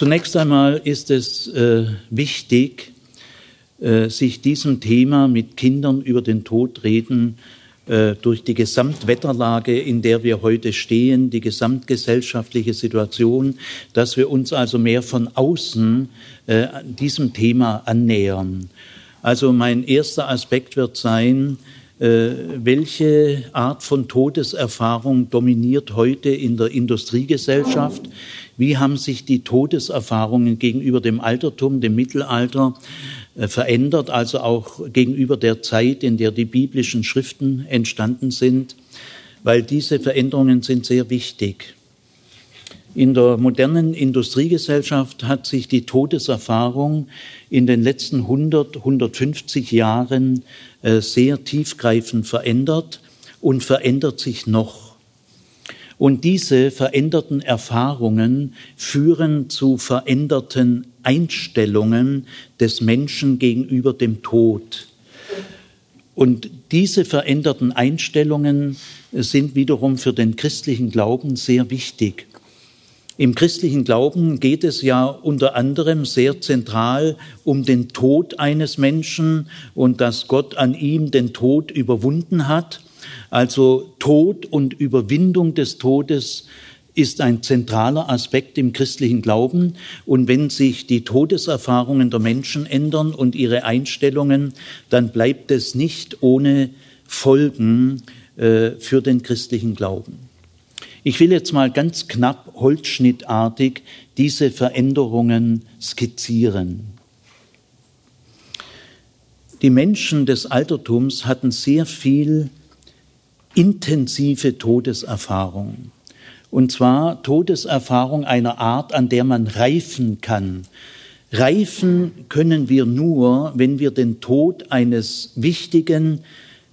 Zunächst einmal ist es äh, wichtig, äh, sich diesem Thema mit Kindern über den Tod reden äh, durch die Gesamtwetterlage, in der wir heute stehen, die gesamtgesellschaftliche Situation, dass wir uns also mehr von außen äh, diesem Thema annähern. Also mein erster Aspekt wird sein, äh, welche Art von Todeserfahrung dominiert heute in der Industriegesellschaft? Wie haben sich die Todeserfahrungen gegenüber dem Altertum, dem Mittelalter äh, verändert, also auch gegenüber der Zeit, in der die biblischen Schriften entstanden sind? Weil diese Veränderungen sind sehr wichtig. In der modernen Industriegesellschaft hat sich die Todeserfahrung in den letzten 100, 150 Jahren äh, sehr tiefgreifend verändert und verändert sich noch. Und diese veränderten Erfahrungen führen zu veränderten Einstellungen des Menschen gegenüber dem Tod. Und diese veränderten Einstellungen sind wiederum für den christlichen Glauben sehr wichtig. Im christlichen Glauben geht es ja unter anderem sehr zentral um den Tod eines Menschen und dass Gott an ihm den Tod überwunden hat. Also Tod und Überwindung des Todes ist ein zentraler Aspekt im christlichen Glauben. Und wenn sich die Todeserfahrungen der Menschen ändern und ihre Einstellungen, dann bleibt es nicht ohne Folgen äh, für den christlichen Glauben. Ich will jetzt mal ganz knapp holzschnittartig diese Veränderungen skizzieren. Die Menschen des Altertums hatten sehr viel intensive Todeserfahrung. Und zwar Todeserfahrung einer Art, an der man reifen kann. Reifen können wir nur, wenn wir den Tod eines wichtigen,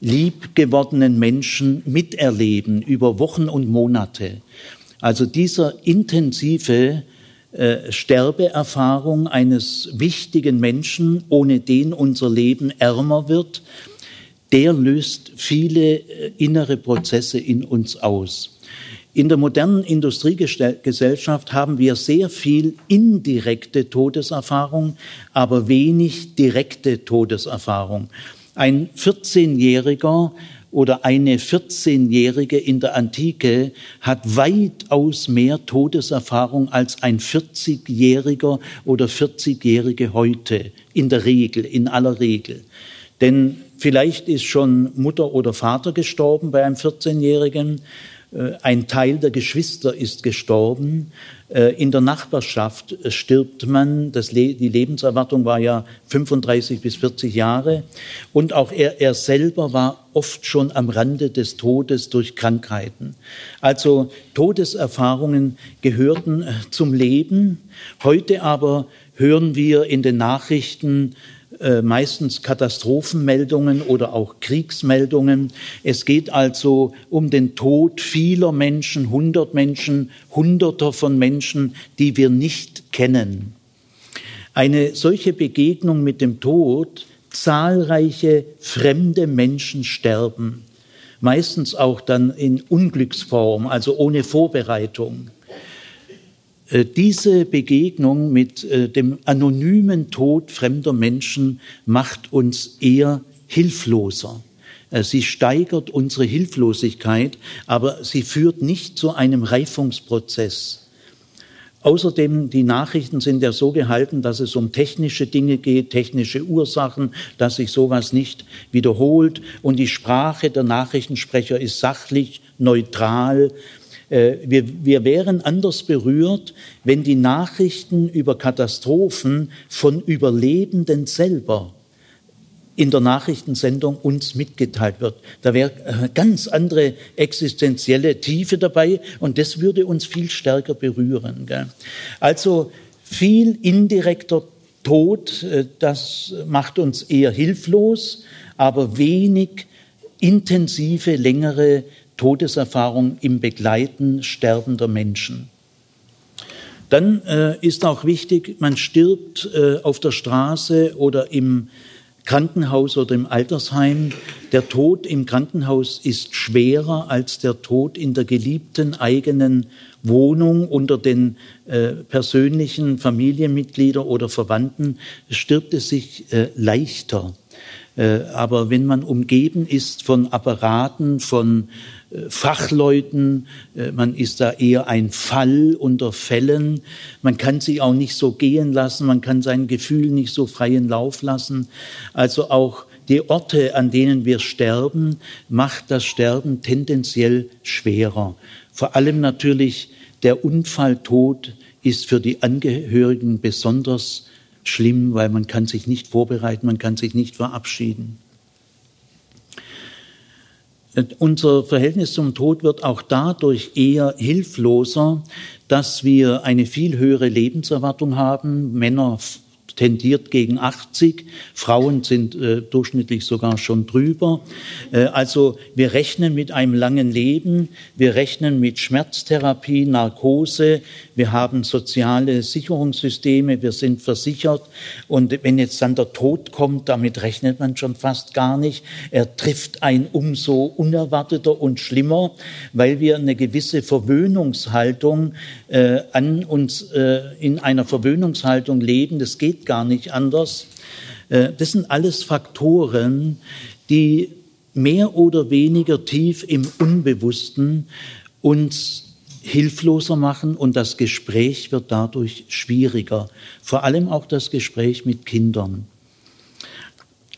liebgewordenen Menschen miterleben über Wochen und Monate. Also dieser intensive äh, Sterbeerfahrung eines wichtigen Menschen, ohne den unser Leben ärmer wird, der löst viele äh, innere Prozesse in uns aus. In der modernen Industriegesellschaft haben wir sehr viel indirekte Todeserfahrung, aber wenig direkte Todeserfahrung. Ein 14-Jähriger oder eine 14-Jährige in der Antike hat weitaus mehr Todeserfahrung als ein 40-Jähriger oder 40-Jährige heute, in der Regel, in aller Regel. Denn vielleicht ist schon Mutter oder Vater gestorben bei einem 14-Jährigen, äh, ein Teil der Geschwister ist gestorben. Äh, in der Nachbarschaft äh, stirbt man. Le die Lebenserwartung war ja 35 bis 40 Jahre. Und auch er, er selber war oft schon am Rande des Todes durch Krankheiten. Also Todeserfahrungen gehörten zum Leben. Heute aber hören wir in den Nachrichten äh, meistens Katastrophenmeldungen oder auch Kriegsmeldungen. Es geht also um den Tod vieler Menschen, hundert Menschen, hunderter von Menschen, die wir nicht kennen. Eine solche Begegnung mit dem Tod, zahlreiche fremde Menschen sterben, meistens auch dann in Unglücksform, also ohne Vorbereitung. Äh, diese Begegnung mit äh, dem anonymen Tod fremder Menschen macht uns eher hilfloser. Äh, sie steigert unsere Hilflosigkeit, aber sie führt nicht zu einem Reifungsprozess. Außerdem, die Nachrichten sind ja so gehalten, dass es um technische Dinge geht, technische Ursachen, dass sich sowas nicht wiederholt. Und die Sprache der Nachrichtensprecher ist sachlich, neutral wir, wir wären anders berührt, wenn die Nachrichten über Katastrophen von Überlebenden selber in der Nachrichtensendung uns mitgeteilt wird. Da wäre äh, ganz andere existenzielle Tiefe dabei und das würde uns viel stärker berühren. Gell? Also viel indirekter Tod, äh, das macht uns eher hilflos, aber wenig intensive, längere Todeserfahrung im Begleiten sterbender Menschen. Dann äh, ist auch wichtig, man stirbt äh, auf der Straße oder im Krankenhaus oder im Altersheim. Der Tod im Krankenhaus ist schwerer als der Tod in der geliebten eigenen Wohnung unter den äh, persönlichen Familienmitgliedern oder Verwandten. Stirbt es sich äh, leichter. Äh, aber wenn man umgeben ist von Apparaten, von Fachleuten, äh, man ist da eher ein Fall unter Fällen, man kann sie auch nicht so gehen lassen, man kann sein Gefühl nicht so freien Lauf lassen. Also auch die Orte, an denen wir sterben, macht das Sterben tendenziell schwerer. Vor allem natürlich der Unfalltod ist für die Angehörigen besonders schlimm, weil man kann sich nicht vorbereiten, man kann sich nicht verabschieden. Unser Verhältnis zum Tod wird auch dadurch eher hilfloser, dass wir eine viel höhere Lebenserwartung haben. Männer tendiert gegen 80, Frauen sind äh, durchschnittlich sogar schon drüber. Äh, also wir rechnen mit einem langen Leben, wir rechnen mit Schmerztherapie, Narkose, wir haben soziale Sicherungssysteme, wir sind versichert und wenn jetzt dann der Tod kommt, damit rechnet man schon fast gar nicht. Er trifft ein umso unerwarteter und schlimmer, weil wir eine gewisse Verwöhnungshaltung äh, an uns äh, in einer Verwöhnungshaltung leben. Das geht gar nicht anders. Äh, das sind alles Faktoren, die mehr oder weniger tief im Unbewussten uns hilfloser machen und das Gespräch wird dadurch schwieriger. Vor allem auch das Gespräch mit Kindern.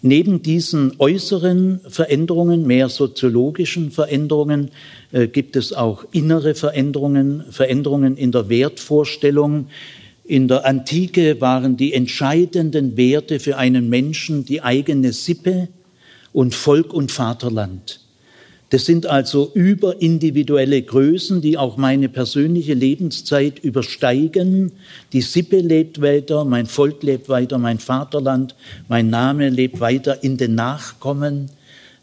Neben diesen äußeren Veränderungen, mehr soziologischen Veränderungen, äh, gibt es auch innere Veränderungen, Veränderungen in der Wertvorstellung, in der Antike waren die entscheidenden Werte für einen Menschen die eigene Sippe und Volk und Vaterland. Das sind also überindividuelle Größen, die auch meine persönliche Lebenszeit übersteigen. Die Sippe lebt weiter, mein Volk lebt weiter, mein Vaterland, mein Name lebt weiter in den Nachkommen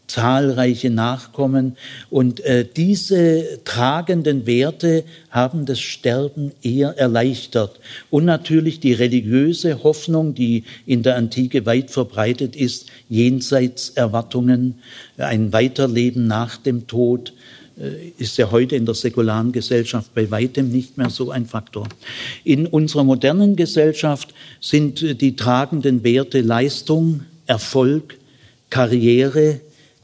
zahlreiche Nachkommen. Und äh, diese tragenden Werte haben das Sterben eher erleichtert. Und natürlich die religiöse Hoffnung, die in der Antike weit verbreitet ist, jenseits Erwartungen, ein Weiterleben nach dem Tod, äh, ist ja heute in der säkularen Gesellschaft bei weitem nicht mehr so ein Faktor. In unserer modernen Gesellschaft sind äh, die tragenden Werte Leistung, Erfolg, Karriere,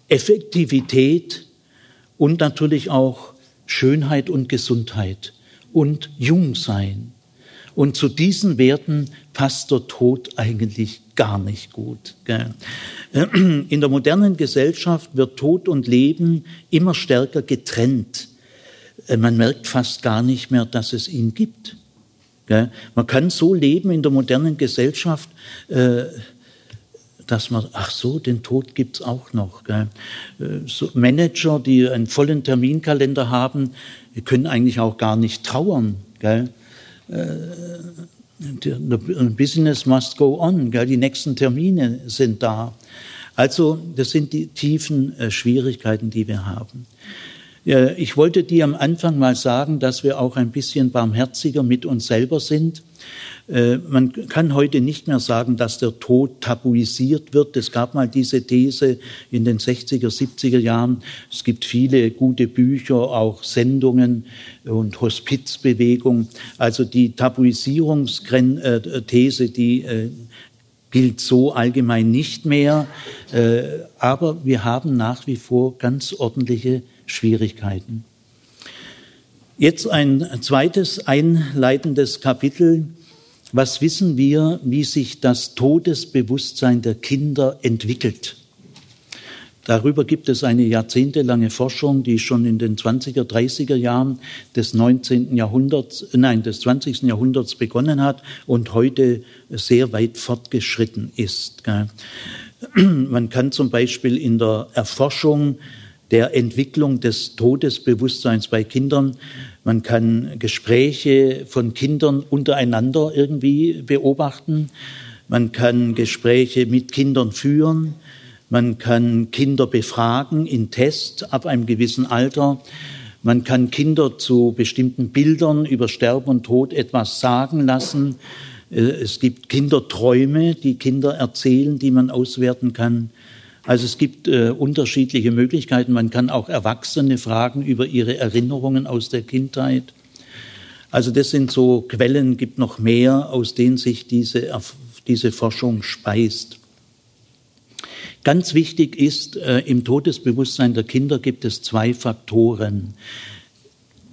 Effektivität und natürlich auch Schönheit und Gesundheit und Jungsein. Und zu diesen Werten passt der Tod eigentlich gar nicht gut. In der modernen Gesellschaft wird Tod und Leben immer stärker getrennt. Äh, man merkt fast gar nicht mehr, dass es ihn gibt. Man kann so leben in der modernen Gesellschaft, äh, dass man, ach so, den Tod gibt's auch noch. Gell. Äh, so Manager, die einen vollen Terminkalender haben, können eigentlich auch gar nicht trauern. Gell. Äh, the business must go on. Gell. Die nächsten Termine sind da. Also, das sind die tiefen äh, Schwierigkeiten, die wir haben. Ich wollte dir am Anfang mal sagen, dass wir auch ein bisschen barmherziger mit uns selber sind. Äh, man kann heute nicht mehr sagen, dass der Tod tabuisiert wird. Es gab mal diese These in den 60er, 70er Jahren. Es gibt viele gute Bücher, auch Sendungen und Hospizbewegung. Also die Tabuisierungsthese, die äh, gilt so allgemein nicht mehr. Äh, aber wir haben nach wie vor ganz ordentliche Schwierigkeiten. Jetzt ein zweites einleitendes Kapitel was wissen wir, wie sich das Todesbewusstsein der Kinder entwickelt? Darüber gibt es eine jahrzehntelange Forschung, die schon in den 20er, 30er Jahren des 19. Jahrhunderts, nein, des 20. Jahrhunderts begonnen hat und heute sehr weit fortgeschritten ist. Man kann zum Beispiel in der Erforschung der Entwicklung des Todesbewusstseins bei Kindern man kann Gespräche von Kindern untereinander irgendwie beobachten. Man kann Gespräche mit Kindern führen. Man kann Kinder befragen in Tests ab einem gewissen Alter. Man kann Kinder zu bestimmten Bildern über Sterben und Tod etwas sagen lassen. Äh, es gibt Kinderträume, die Kinder erzählen, die man auswerten kann. Also es gibt äh, unterschiedliche Möglichkeiten. Man kann auch Erwachsene fragen über ihre Erinnerungen aus der Kindheit. Also das sind so Quellen, gibt noch mehr, aus denen sich diese, diese Forschung speist. Ganz wichtig ist, äh, im Todesbewusstsein der Kinder gibt es zwei Faktoren.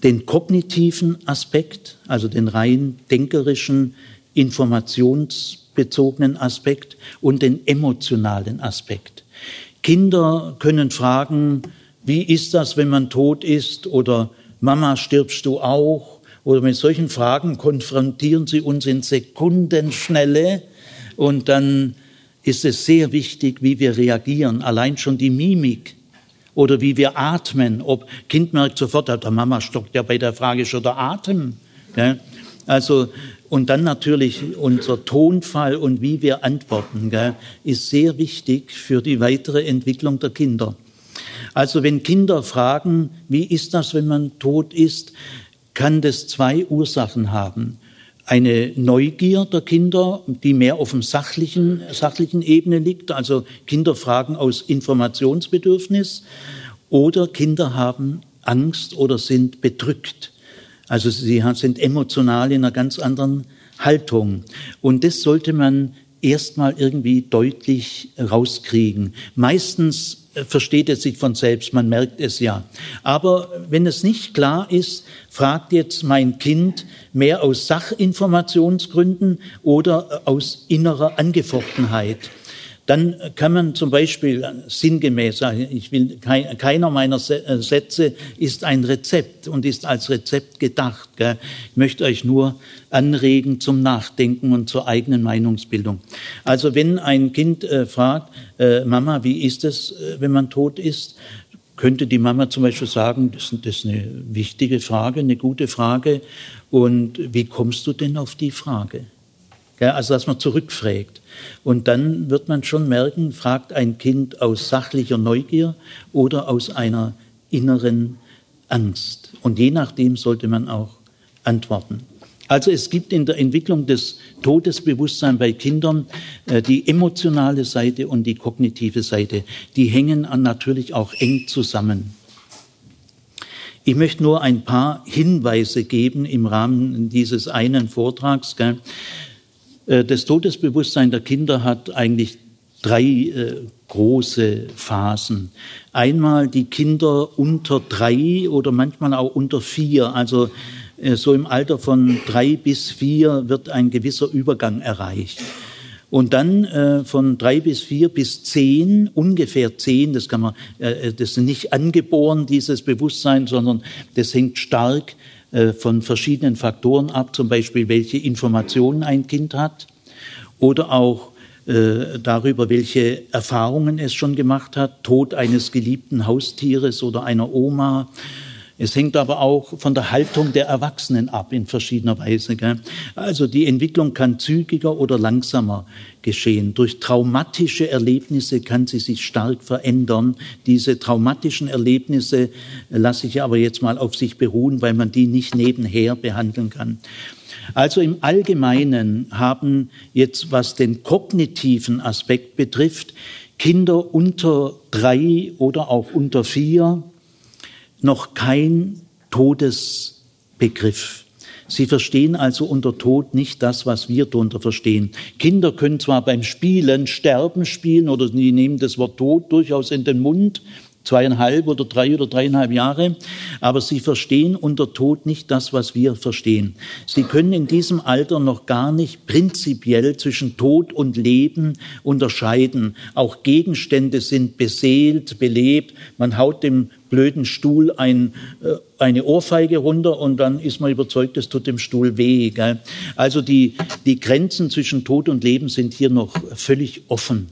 Den kognitiven Aspekt, also den rein denkerischen, informationsbezogenen Aspekt und den emotionalen Aspekt. Kinder können fragen, wie ist das, wenn man tot ist? Oder Mama, stirbst du auch? Oder mit solchen Fragen konfrontieren sie uns in Sekundenschnelle und dann ist es sehr wichtig, wie wir reagieren. Allein schon die Mimik oder wie wir atmen. Ob Kind merkt sofort, der Mama stockt ja bei der Frage schon der Atem. Also und dann natürlich unser Tonfall und wie wir antworten, gell, ist sehr wichtig für die weitere Entwicklung der Kinder. Also wenn Kinder fragen, wie ist das, wenn man tot ist, kann das zwei Ursachen haben. Eine Neugier der Kinder, die mehr auf dem sachlichen, sachlichen Ebene liegt, also Kinder fragen aus Informationsbedürfnis, oder Kinder haben Angst oder sind bedrückt. Also sie sind emotional in einer ganz anderen Haltung. Und das sollte man erstmal irgendwie deutlich rauskriegen. Meistens äh, versteht es sich von selbst, man merkt es ja. Aber wenn es nicht klar ist, fragt jetzt mein Kind mehr aus Sachinformationsgründen oder aus innerer Angefochtenheit dann kann man zum Beispiel sinngemäß sagen, ich will, keiner meiner äh, Sätze ist ein Rezept und ist als Rezept gedacht. Ich möchte euch nur anregen zum Nachdenken und zur eigenen Meinungsbildung. Also wenn ein Kind äh, fragt, äh, Mama, wie ist es, wenn man tot ist? Könnte die Mama zum Beispiel sagen, das ist eine wichtige Frage, eine gute Frage. Und wie kommst du denn auf die Frage? Also, dass man zurückfragt. Und dann wird man schon merken, fragt ein Kind aus sachlicher Neugier oder aus einer inneren Angst. Und je nachdem sollte man auch antworten. Also es gibt in der Entwicklung des Todesbewusstseins bei Kindern äh, die emotionale Seite und die kognitive Seite. Die hängen natürlich auch eng zusammen. Ich möchte nur ein paar Hinweise geben im Rahmen dieses einen Vortrags. Gell. Äh, das Todesbewusstsein der Kinder hat eigentlich drei äh, große Phasen. Einmal die Kinder unter drei oder manchmal auch unter vier, also äh, so im Alter von drei bis vier wird ein gewisser Übergang erreicht. Und dann äh, von drei bis vier bis zehn, ungefähr zehn, das kann man, äh, das ist nicht angeboren, dieses Bewusstsein, sondern das hängt stark von verschiedenen Faktoren ab, zum Beispiel welche Informationen ein Kind hat oder auch äh, darüber, welche Erfahrungen es schon gemacht hat, Tod eines geliebten Haustieres oder einer Oma. Es hängt aber auch von der Haltung der Erwachsenen ab in verschiedener Weise. Gell? Also die Entwicklung kann zügiger oder langsamer geschehen. Durch traumatische Erlebnisse kann sie sich stark verändern. Diese traumatischen Erlebnisse lasse ich aber jetzt mal auf sich beruhen, weil man die nicht nebenher behandeln kann. Also im Allgemeinen haben jetzt, was den kognitiven Aspekt betrifft, Kinder unter drei oder auch unter vier noch kein Todesbegriff. Sie verstehen also unter Tod nicht das, was wir darunter verstehen. Kinder können zwar beim Spielen Sterben spielen oder sie nehmen das Wort Tod durchaus in den Mund, zweieinhalb oder drei oder dreieinhalb Jahre, aber sie verstehen unter Tod nicht das, was wir verstehen. Sie können in diesem Alter noch gar nicht prinzipiell zwischen Tod und Leben unterscheiden. Auch Gegenstände sind beseelt, belebt. Man haut dem blöden Stuhl ein, äh, eine Ohrfeige runter und dann ist man überzeugt, es tut dem Stuhl weh. Gell? Also die, die Grenzen zwischen Tod und Leben sind hier noch völlig offen.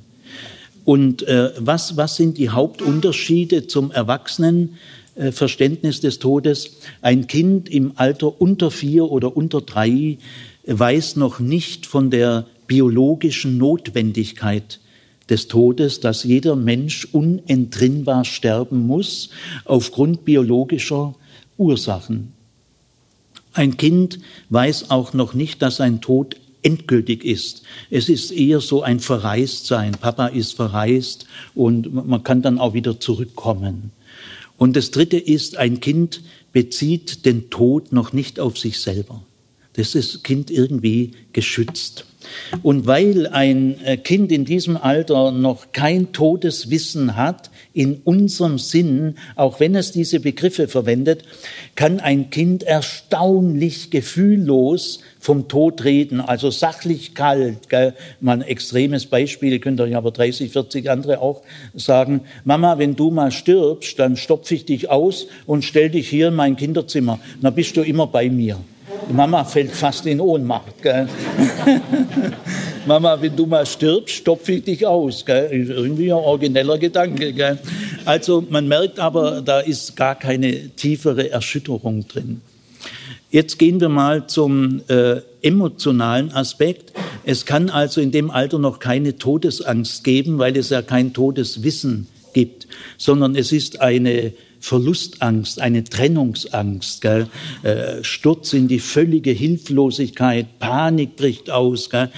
Und äh, was, was sind die Hauptunterschiede zum Erwachsenenverständnis des Todes? Ein Kind im Alter unter vier oder unter drei weiß noch nicht von der biologischen Notwendigkeit des Todes, dass jeder Mensch unentrinnbar sterben muss aufgrund biologischer Ursachen. Ein Kind weiß auch noch nicht, dass ein Tod endgültig ist. Es ist eher so ein Verreistsein. Papa ist verreist und man kann dann auch wieder zurückkommen. Und das Dritte ist, ein Kind bezieht den Tod noch nicht auf sich selber. Das ist Kind irgendwie geschützt. Und weil ein äh, Kind in diesem Alter noch kein Todeswissen hat, in unserem Sinn, auch wenn es diese Begriffe verwendet, kann ein Kind erstaunlich gefühllos vom Tod reden, also sachlich kalt. Gell? Mal ein extremes Beispiel, könnt ihr aber 30, 40 andere auch sagen. Mama, wenn du mal stirbst, dann stopfe ich dich aus und stell dich hier in mein Kinderzimmer. Dann bist du immer bei mir. Mama fällt fast in Ohnmacht. Gell? Mama, wenn du mal stirbst, stopfe ich dich aus. Gell? Irgendwie ein origineller Gedanke. Gell? Also man merkt aber, da ist gar keine tiefere Erschütterung drin. Jetzt gehen wir mal zum äh, emotionalen Aspekt. Es kann also in dem Alter noch keine Todesangst geben, weil es ja kein Todeswissen gibt, sondern es ist eine Verlustangst, eine Trennungsangst, gell? Äh, Sturz in die völlige Hilflosigkeit, Panik bricht aus. Gell?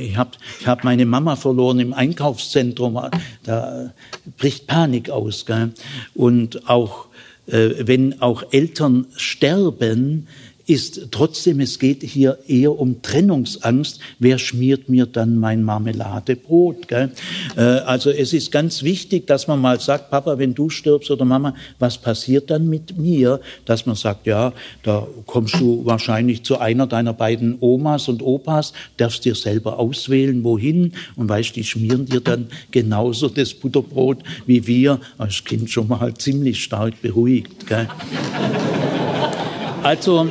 Ich habe ich hab meine Mama verloren im Einkaufszentrum, da bricht Panik aus. Gell? Und auch äh, wenn auch Eltern sterben, ist trotzdem, es geht hier eher um Trennungsangst. Wer schmiert mir dann mein Marmeladebrot? Gell? Äh, also es ist ganz wichtig, dass man mal sagt, Papa, wenn du stirbst oder Mama, was passiert dann mit mir? Dass man sagt, ja, da kommst du wahrscheinlich zu einer deiner beiden Omas und Opas, darfst dir selber auswählen, wohin und weißt, die schmieren dir dann genauso das Butterbrot wie wir als Kind schon mal ziemlich stark beruhigt. Gell? Also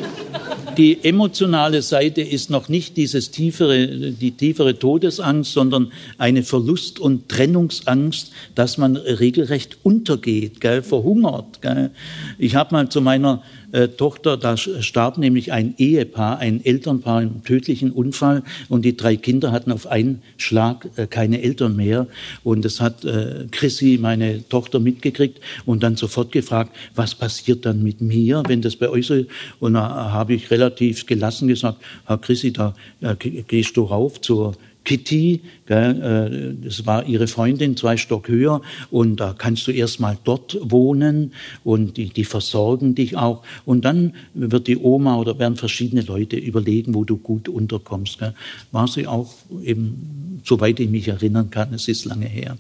die emotionale Seite ist noch nicht dieses tiefere, die tiefere Todesangst, sondern eine Verlust- und Trennungsangst, dass man regelrecht untergeht, gell, verhungert. Gell. Ich habe mal zu meiner äh, Tochter, da starb nämlich ein Ehepaar, ein Elternpaar im tödlichen Unfall und die drei Kinder hatten auf einen Schlag äh, keine Eltern mehr. Und das hat äh, Chrissy, meine Tochter, mitgekriegt und dann sofort gefragt, was passiert dann mit mir, wenn das bei euch so ist? Und da habe ich relativ gelassen gesagt, Herr Chrissy, da äh, gehst du rauf zur Kitty, gell, äh, das war ihre Freundin, zwei Stock höher, und da kannst du erst mal dort wohnen und die, die versorgen dich auch. Und dann wird die Oma oder werden verschiedene Leute überlegen, wo du gut unterkommst. Gell. War sie auch eben, soweit ich mich erinnern kann, es ist lange her.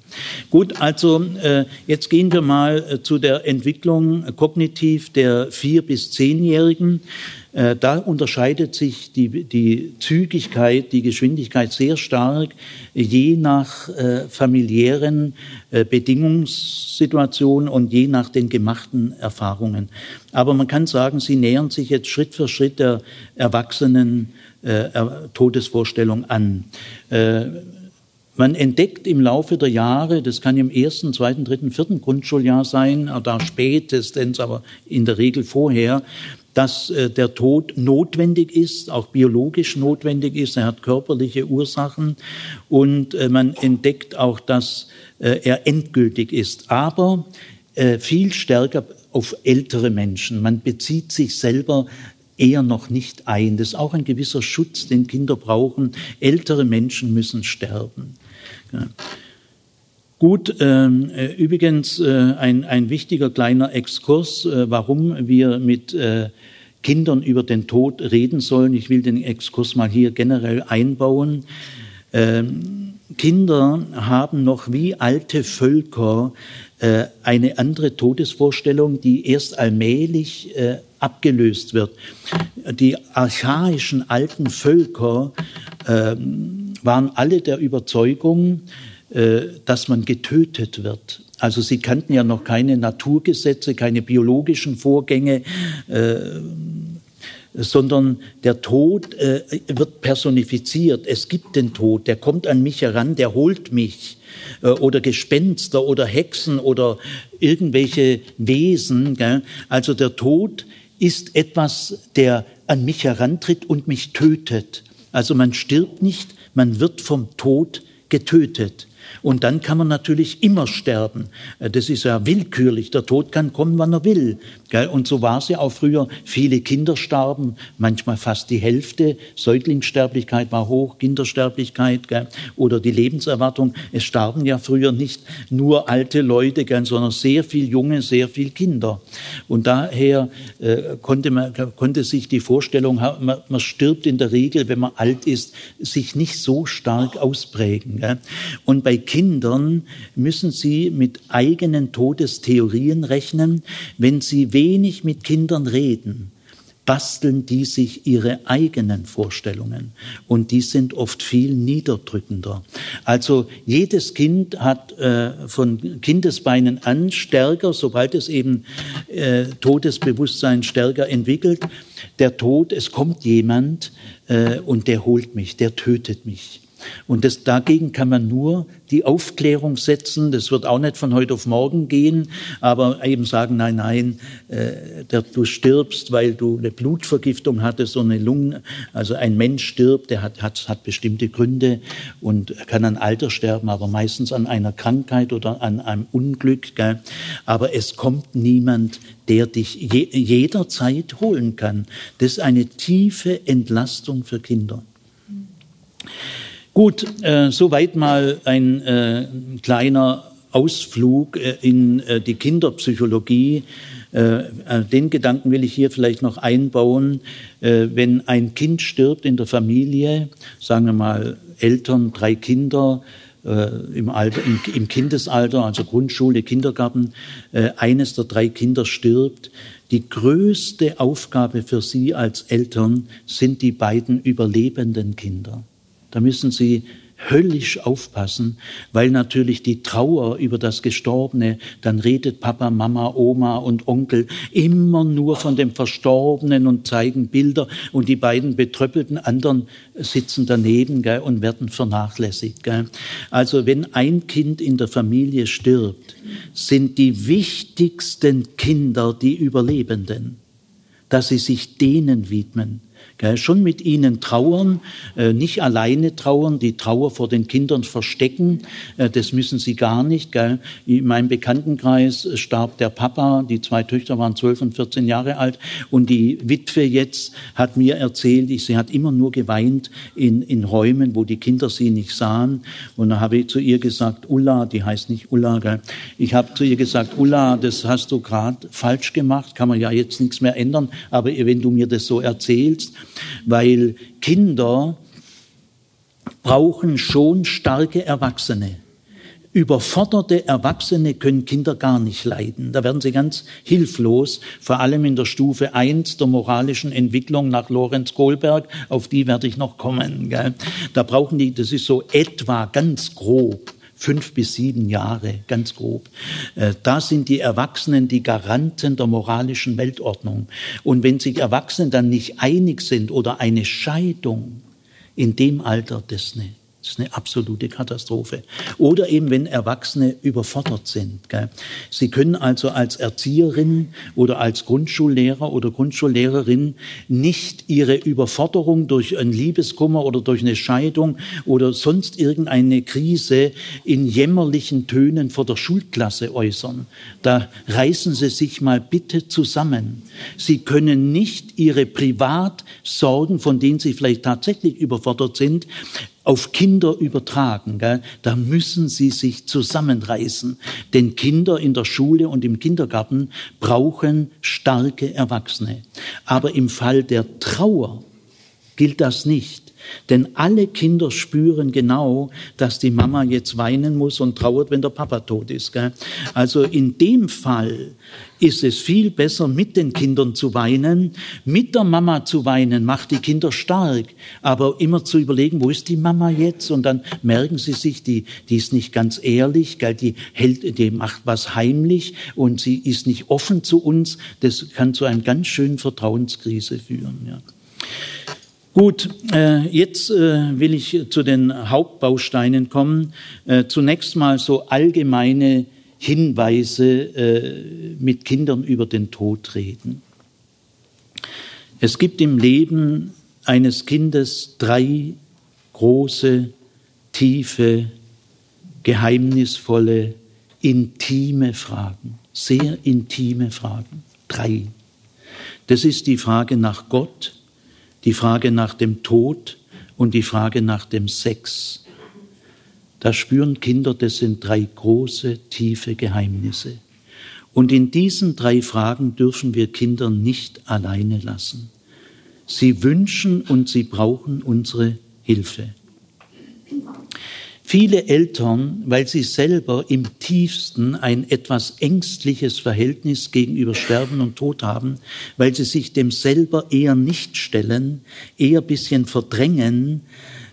Gut, also äh, jetzt gehen wir mal äh, zu der Entwicklung kognitiv der vier bis zehnjährigen. Äh, da unterscheidet sich die, die Zügigkeit, die Geschwindigkeit sehr stark, je nach äh, familiären äh, Bedingungssituationen und je nach den gemachten Erfahrungen. Aber man kann sagen, sie nähern sich jetzt Schritt für Schritt der Erwachsenen äh, Todesvorstellung an. Äh, man entdeckt im Laufe der Jahre, das kann im ersten, zweiten, dritten, vierten Grundschuljahr sein, da spätestens, aber in der Regel vorher, dass äh, der Tod notwendig ist, auch biologisch notwendig ist. Er hat körperliche Ursachen und äh, man entdeckt auch, dass äh, er endgültig ist. Aber viel stärker auf ältere Menschen. Man bezieht sich selber eher noch nicht ein. Das ist auch ein gewisser Schutz, den Kinder brauchen. Ältere Menschen müssen sterben. Gut, ähm, übrigens äh, ein, ein wichtiger kleiner Exkurs, äh, warum wir mit äh, Kindern über den Tod reden sollen. Ich will den Exkurs mal hier generell einbauen. Ähm, Kinder haben noch wie alte Völker äh, eine andere Todesvorstellung, die erst allmählich äh, abgelöst wird. Die archaischen alten Völker äh, waren alle der Überzeugung, äh, dass man getötet wird. Also sie kannten ja noch keine Naturgesetze, keine biologischen Vorgänge, äh, sondern der Tod äh, wird personifiziert. Es gibt den Tod, der kommt an mich heran, der holt mich. Äh, oder Gespenster oder Hexen oder irgendwelche Wesen. Also der Tod ist etwas, der an mich herantritt und mich tötet. Also man stirbt nicht, man wird vom Tod getötet. Und dann kann man natürlich immer sterben. Äh, das ist ja willkürlich. Der Tod kann kommen, wann er will. Und so war es ja auch früher. Viele Kinder starben, manchmal fast die Hälfte. Säuglingssterblichkeit war hoch, Kindersterblichkeit oder die Lebenserwartung. Es starben ja früher nicht nur alte Leute, sondern sehr viel Junge, sehr viel Kinder. Und daher äh, konnte, man, konnte sich die Vorstellung, man, man stirbt in der Regel, wenn man alt ist, sich nicht so stark ausprägen. Und bei Kindern müssen Sie mit eigenen Todestheorien rechnen. Wenn Sie wenig mit Kindern reden, basteln die sich ihre eigenen Vorstellungen und die sind oft viel niederdrückender. Also jedes Kind hat äh, von Kindesbeinen an stärker, sobald es eben äh, Todesbewusstsein stärker entwickelt, der Tod, es kommt jemand äh, und der holt mich, der tötet mich. Und das, dagegen kann man nur die Aufklärung setzen. Das wird auch nicht von heute auf morgen gehen, aber eben sagen, nein, nein, äh, der, du stirbst, weil du eine Blutvergiftung hattest, so eine Lungen, also ein Mensch stirbt, der hat, hat, hat bestimmte Gründe und kann an Alter sterben, aber meistens an einer Krankheit oder an einem Unglück. Gell? Aber es kommt niemand, der dich je, jederzeit holen kann. Das ist eine tiefe Entlastung für Kinder. Gut, äh, soweit mal ein äh, kleiner Ausflug äh, in äh, die Kinderpsychologie. Äh, äh, den Gedanken will ich hier vielleicht noch einbauen. wenn ein Kind stirbt in der Familie, sagen wir mal Eltern, drei Kinder, im, Alter, im, im, Kindesalter, also Grundschule, Kindergarten, eines der drei Kinder stirbt, die größte Aufgabe für Sie als Eltern sind die beiden überlebenden Kinder. Da müssen Sie höllisch aufpassen, weil natürlich die Trauer über das Gestorbene, dann redet Papa, Mama, Oma und Onkel immer nur von dem Verstorbenen und zeigen Bilder und die beiden betröppelten anderen sitzen daneben gell, und werden vernachlässigt. Gell. Also wenn ein Kind in der Familie stirbt, sind die wichtigsten Kinder die Überlebenden, dass sie sich denen widmen schon mit ihnen trauern, äh, nicht alleine trauern, die Trauer vor den Kindern verstecken, äh, das müssen sie gar nicht. In meinem Bekanntenkreis starb der Papa, die zwei Töchter waren zwölf und 14 Jahre alt und die Witwe jetzt hat mir erzählt, sie hat immer nur geweint in, in Räumen, wo die Kinder sie nicht sahen. Und da habe ich zu ihr gesagt, Ulla, die heißt nicht Ulla, gell? ich habe zu ihr gesagt, Ulla, das hast du gerade falsch gemacht, kann man ja jetzt nichts mehr ändern, aber wenn du mir das so erzählst, weil Kinder brauchen schon starke Erwachsene. Überforderte Erwachsene können Kinder gar nicht leiden. Da werden sie ganz hilflos, vor allem in der Stufe 1 der moralischen Entwicklung nach Lorenz Kohlberg, auf die werde ich noch kommen. Gell? Da brauchen die, das ist so etwa ganz grob, fünf bis sieben Jahre, ganz grob. Äh, da sind die Erwachsenen die Garanten der moralischen Weltordnung. Und wenn sich Erwachsene dann nicht einig sind oder eine Scheidung in dem Alter, das nicht. Das ist eine absolute Katastrophe. Oder eben, wenn Erwachsene überfordert sind. Gell. Sie können also als Erzieherin oder als Grundschullehrer oder Grundschullehrerin nicht ihre Überforderung durch einen Liebeskummer oder durch eine Scheidung oder sonst irgendeine Krise in jämmerlichen Tönen vor der Schulklasse äußern. Da reißen Sie sich mal bitte zusammen. Sie können nicht Ihre Privatsorgen, von denen Sie vielleicht tatsächlich überfordert sind, auf Kinder übertragen. Gell? Da müssen sie sich zusammenreißen. Denn Kinder in der Schule und im Kindergarten brauchen starke Erwachsene. Aber im Fall der Trauer gilt das nicht. Denn alle Kinder spüren genau, dass die Mama jetzt weinen muss und trauert, wenn der Papa tot ist. Gell? Also in dem Fall ist es viel besser, mit den Kindern zu weinen. Mit der Mama zu weinen macht die Kinder stark. Aber immer zu überlegen, wo ist die Mama jetzt? Und dann merken sie sich, die, die ist nicht ganz ehrlich, gell? Die, hält, die macht was heimlich und sie ist nicht offen zu uns. Das kann zu einer ganz schönen Vertrauenskrise führen. Ja. Gut, äh, jetzt äh, will ich zu den Hauptbausteinen kommen. Äh, zunächst mal so allgemeine Hinweise mit Kindern über den Tod reden. Es gibt im Leben eines Kindes drei große, tiefe geheimnisvolle, intime Fragen, sehr intime Fragen. Drei. Das ist die Frage nach Gott, die Frage nach dem Tod und die Frage nach dem Sex. Da spüren Kinder, das sind drei große, tiefe Geheimnisse. Und in diesen drei Fragen dürfen wir Kinder nicht alleine lassen. Sie wünschen und sie brauchen unsere Hilfe. Viele Eltern, weil sie selber im tiefsten ein etwas ängstliches Verhältnis gegenüber Sterben und Tod haben, weil sie sich dem selber eher nicht stellen, eher bisschen verdrängen,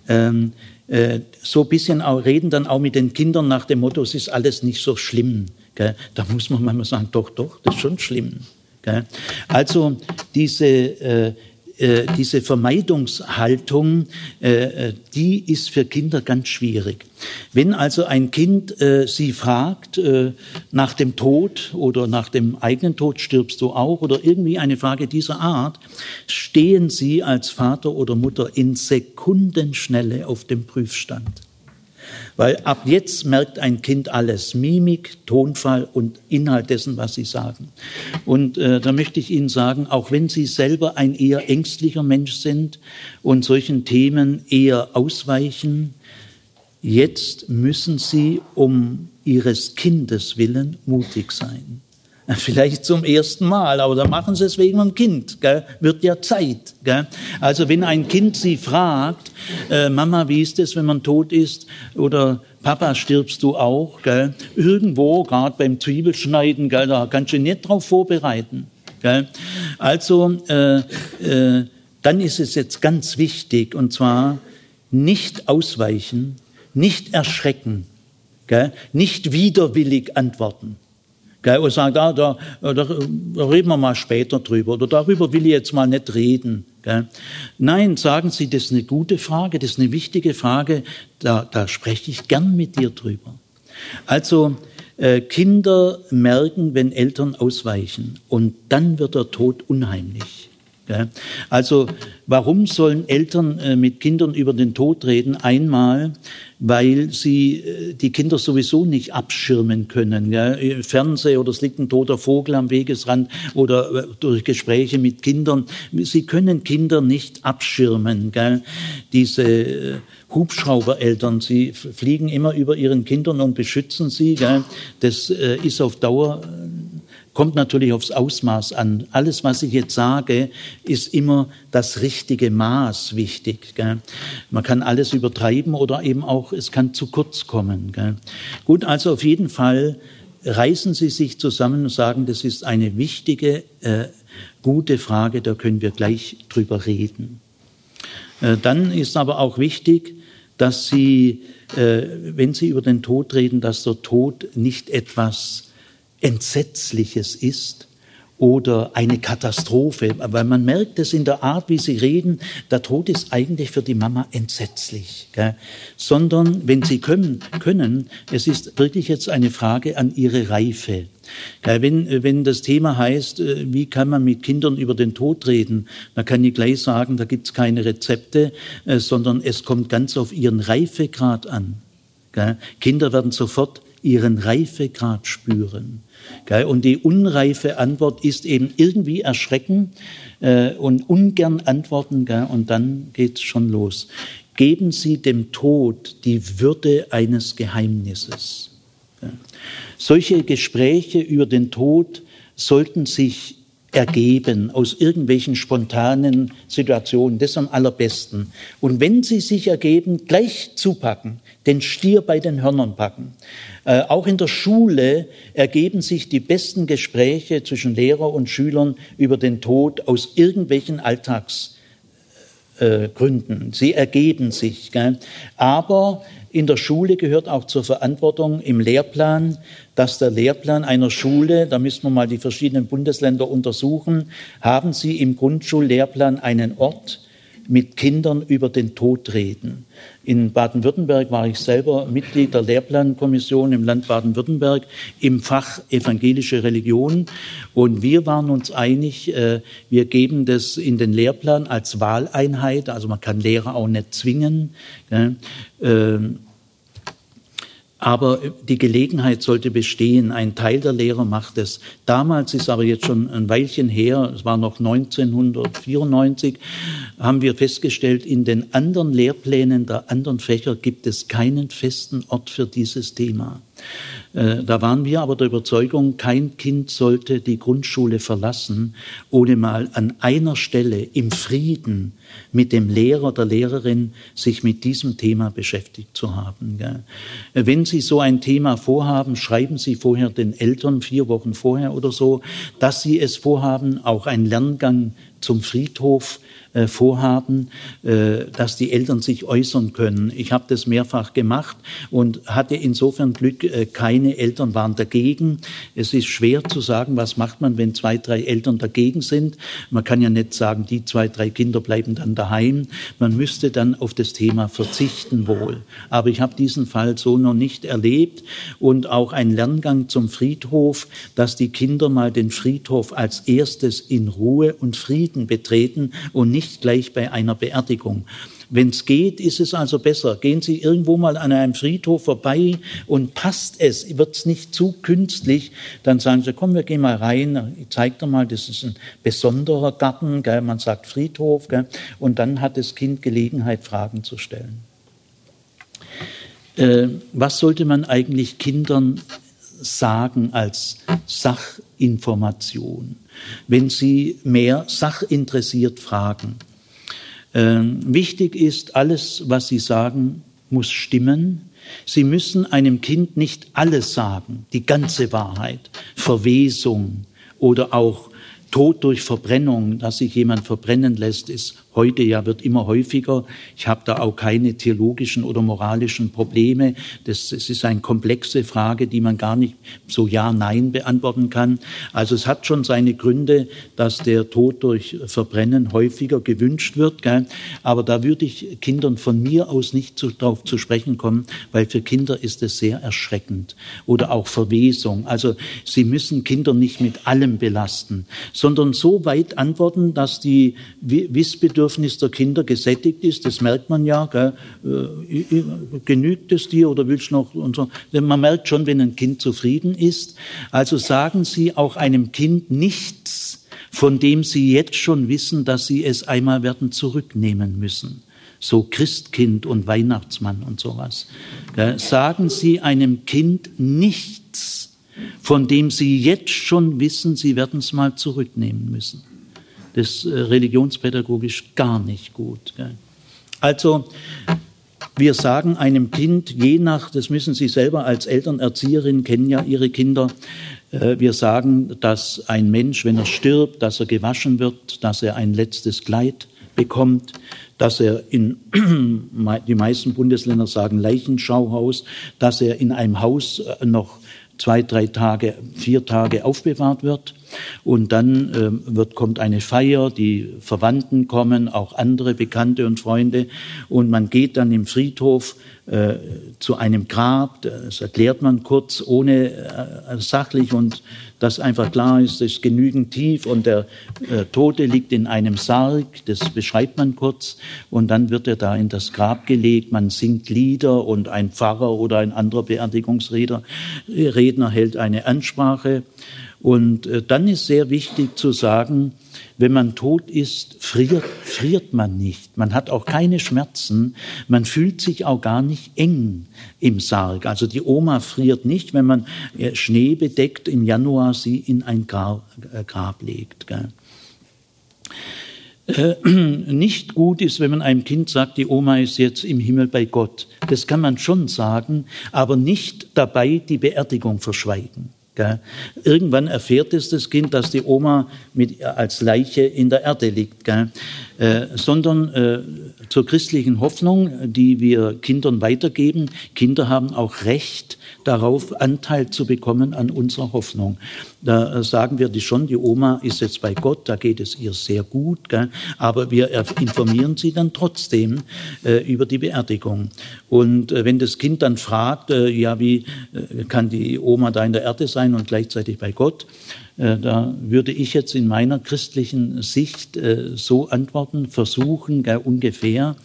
ähm, äh, so ein bisschen auch reden dann auch mit den Kindern nach dem Motto, es ist alles nicht so schlimm. Gell? Da muss man manchmal sagen, doch, doch, das ist schon schlimm. Gell? Also diese äh, äh, diese Vermeidungshaltung, äh, äh, die ist für Kinder ganz schwierig. Wenn also ein Kind sie fragt nach dem Tod oder nach dem eigenen Tod stirbst du auch oder irgendwie eine Frage dieser Art, stehen sie als Vater oder Mutter in Sekundenschnelle auf dem Prüfstand. Weil ab jetzt merkt ein Kind alles, Mimik, Tonfall und Inhalt dessen, was sie sagen. Und äh, da möchte ich Ihnen sagen, auch wenn Sie selber ein eher ängstlicher Mensch sind und solchen Themen eher ausweichen, jetzt müssen Sie um Ihres Kindes willen mutig sein. Vielleicht zum ersten Mal, aber da machen sie es wegen dem Kind. Gell? Wird ja Zeit. Gell? Also wenn ein Kind sie fragt, äh, Mama, wie ist es, wenn man tot ist? Oder Papa, stirbst du auch? Gell? Irgendwo, gerade beim Zwiebelschneiden, gell, da kannst du nicht drauf vorbereiten. Gell? Also äh, äh, dann ist es jetzt ganz wichtig, und zwar nicht ausweichen, nicht erschrecken, gell? nicht widerwillig antworten. Gell, und sagt, ah, da, da, da, reden wir mal später drüber oder darüber will ich jetzt mal nicht reden. Gell. Nein, sagen Sie, das ist eine gute Frage, das ist eine wichtige Frage, da, da spreche ich gern mit dir drüber. Also äh, Kinder merken, wenn Eltern ausweichen und dann wird der Tod unheimlich. Also warum sollen Eltern äh, mit Kindern über den Tod reden? Einmal, weil sie äh, die Kinder sowieso nicht abschirmen können. Fernseher oder es liegt ein toter Vogel am Wegesrand oder äh, durch Gespräche mit Kindern. Sie können Kinder nicht abschirmen. Diese Hubschraubereltern, sie fliegen immer über ihren Kindern und beschützen sie. Das ist auf Dauer Kommt natürlich aufs Ausmaß an. Alles, was ich jetzt sage, ist immer das richtige Maß wichtig. Gell? Man kann alles übertreiben oder eben auch, es kann zu kurz kommen. Gell? Gut, also auf jeden Fall reißen Sie sich zusammen und sagen, das ist eine wichtige, äh, gute Frage, da können wir gleich drüber reden. Äh, dann ist aber auch wichtig, dass Sie, äh, wenn Sie über den Tod reden, dass der Tod nicht etwas Entsetzliches ist oder eine Katastrophe, weil man merkt es in der Art, wie sie reden, der Tod ist eigentlich für die Mama entsetzlich, gell? sondern wenn sie können, können, es ist wirklich jetzt eine Frage an ihre Reife. Wenn, wenn das Thema heißt, äh, wie kann man mit Kindern über den Tod reden, dann kann ich gleich sagen, da gibt es keine Rezepte, äh, sondern es kommt ganz auf ihren Reifegrad an. Kinder werden sofort ihren Reifegrad spüren. Und die unreife Antwort ist eben irgendwie erschrecken äh, und ungern antworten. Und dann geht's schon los. Geben Sie dem Tod die Würde eines Geheimnisses. Solche Gespräche über den Tod sollten sich ergeben aus irgendwelchen spontanen Situationen. Das am allerbesten. Und wenn sie sich ergeben, gleich zupacken, den Stier bei den Hörnern packen. Äh, auch in der Schule ergeben sich die besten Gespräche zwischen Lehrer und Schülern über den Tod aus irgendwelchen Alltagsgründen. Äh, sie ergeben sich. Gell? Aber in der Schule gehört auch zur Verantwortung im Lehrplan, dass der Lehrplan einer Schule, da müssen wir mal die verschiedenen Bundesländer untersuchen, haben Sie im Grundschullehrplan einen Ort, mit Kindern über den Tod reden. In Baden-Württemberg war ich selber Mitglied der Lehrplankommission im Land Baden-Württemberg im Fach evangelische Religion. Und wir waren uns einig, äh, wir geben das in den Lehrplan als Wahleinheit. Also man kann Lehrer auch nicht zwingen. Aber die Gelegenheit sollte bestehen. Ein Teil der Lehrer macht es. Damals ist aber jetzt schon ein Weilchen her, es war noch 1994, haben wir festgestellt, in den anderen Lehrplänen der anderen Fächer gibt es keinen festen Ort für dieses Thema. Äh, da waren wir aber der Überzeugung, kein Kind sollte die Grundschule verlassen, ohne mal an einer Stelle im Frieden mit dem Lehrer, der Lehrerin sich mit diesem Thema beschäftigt zu haben. Wenn Sie so ein Thema vorhaben, schreiben Sie vorher den Eltern vier Wochen vorher oder so, dass Sie es vorhaben, auch einen Lerngang zum Friedhof äh, vorhaben, äh, dass die Eltern sich äußern können. Ich habe das mehrfach gemacht und hatte insofern Glück, äh, keine Eltern waren dagegen. Es ist schwer zu sagen, was macht man, wenn zwei, drei Eltern dagegen sind. Man kann ja nicht sagen, die zwei, drei Kinder bleiben dann daheim. Man müsste dann auf das Thema verzichten wohl. Aber ich habe diesen Fall so noch nicht erlebt und auch ein Lerngang zum Friedhof, dass die Kinder mal den Friedhof als erstes in Ruhe und Frieden betreten und nicht gleich bei einer Beerdigung. Wenn es geht, ist es also besser. Gehen Sie irgendwo mal an einem Friedhof vorbei und passt es, wird es nicht zu künstlich, dann sagen Sie, komm, wir gehen mal rein, ich zeige dir mal, das ist ein besonderer Garten, gell? man sagt Friedhof, gell? und dann hat das Kind Gelegenheit, Fragen zu stellen. Äh, was sollte man eigentlich Kindern sagen als Sachinformation, wenn sie mehr sachinteressiert fragen? Ähm, wichtig ist, alles, was Sie sagen, muss stimmen. Sie müssen einem Kind nicht alles sagen, die ganze Wahrheit, Verwesung oder auch Tod durch Verbrennung, dass sich jemand verbrennen lässt, ist heute ja wird immer häufiger. Ich habe da auch keine theologischen oder moralischen Probleme. Das, das ist eine komplexe Frage, die man gar nicht so ja, nein beantworten kann. Also es hat schon seine Gründe, dass der Tod durch Verbrennen häufiger gewünscht wird. Gell? Aber da würde ich Kindern von mir aus nicht zu, darauf zu sprechen kommen, weil für Kinder ist es sehr erschreckend. Oder auch Verwesung. Also sie müssen Kinder nicht mit allem belasten, sondern so weit antworten, dass die Wissbedürfnisse Bedürfnis der Kinder gesättigt ist, das merkt man ja, gell? Äh, genügt es dir oder willst du noch und so. Man merkt schon, wenn ein Kind zufrieden ist. Also sagen Sie auch einem Kind nichts, von dem Sie jetzt schon wissen, dass Sie es einmal werden zurücknehmen müssen. So Christkind und Weihnachtsmann und sowas. Sagen Sie einem Kind nichts, von dem Sie jetzt schon wissen, Sie werden es mal zurücknehmen müssen das äh, religionspädagogisch gar nicht gut. Also wir sagen einem Kind, je nach, das müssen Sie selber als Elternerzieherin kennen ja Ihre Kinder, äh, wir sagen, dass ein Mensch, wenn er stirbt, dass er gewaschen wird, dass er ein letztes Kleid bekommt, dass er in, die meisten Bundesländer sagen Leichenschauhaus, dass er in einem Haus äh, noch zwei, drei Tage, vier Tage aufbewahrt wird. Und dann äh, wird, kommt eine Feier, die Verwandten kommen, auch andere Bekannte und Freunde. Und man geht dann im Friedhof äh, zu einem Grab, das erklärt man kurz, ohne äh, sachlich. Und dass einfach klar ist, es ist genügend tief. Und der äh, Tote liegt in einem Sarg, das beschreibt man kurz. Und dann wird er da in das Grab gelegt, man singt Lieder und ein Pfarrer oder ein anderer Beerdigungsredner Redner hält eine Ansprache und äh, dann ist sehr wichtig zu sagen, wenn man tot ist, friert, friert man nicht. Man hat auch keine Schmerzen. Man fühlt sich auch gar nicht eng im Sarg. Also die Oma friert nicht, wenn man äh, Schnee bedeckt im Januar sie in ein Grab, äh, Grab legt. Nicht gut ist, wenn man einem Kind sagt, die Oma ist jetzt im Himmel bei Gott. Das kann man schon sagen, aber nicht dabei die Beerdigung verschweigen. Irgendwann erfährt es das Kind, dass die Oma mit, als Leiche in der Erde liegt, äh, sondern äh, zur christlichen Hoffnung, die wir Kindern weitergeben. Kinder haben auch Recht darauf, Anteil zu bekommen an unserer Hoffnung. Da äh, sagen wir die schon, die Oma ist jetzt bei Gott, da geht es ihr sehr gut, gell? aber wir informieren sie dann trotzdem äh, über die Beerdigung. Und äh, wenn das Kind dann fragt, äh, ja, wie äh, kann die Oma da in der Erde sein und gleichzeitig bei Gott, da würde ich jetzt in meiner christlichen Sicht äh, so antworten, versuchen, ungefähr,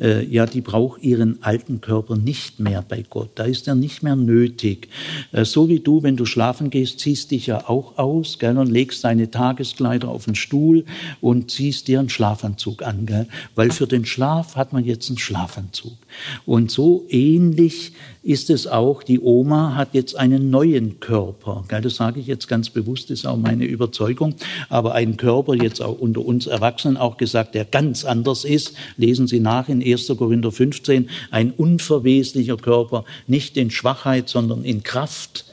äh, ja, die braucht ihren alten Körper nicht mehr bei Gott. Da ist er nicht mehr nötig. So wie du, wenn du schlafen gehst, ziehst dich ja auch aus gell, und legst deine Tageskleider auf den Stuhl und ziehst dir einen Schlafanzug an. Gell, weil für den Schlaf hat man jetzt einen Schlafanzug. Und so ähnlich ist es auch, die Oma hat jetzt einen neuen Körper. Das sage ich jetzt ganz bewusst, ist auch meine Überzeugung. Aber ein Körper, jetzt auch unter uns Erwachsenen auch gesagt, der ganz anders ist. Lesen Sie nach in 1. Korinther 15. Ein unverweslicher Körper, nicht in Schwachheit, sondern in Kraft.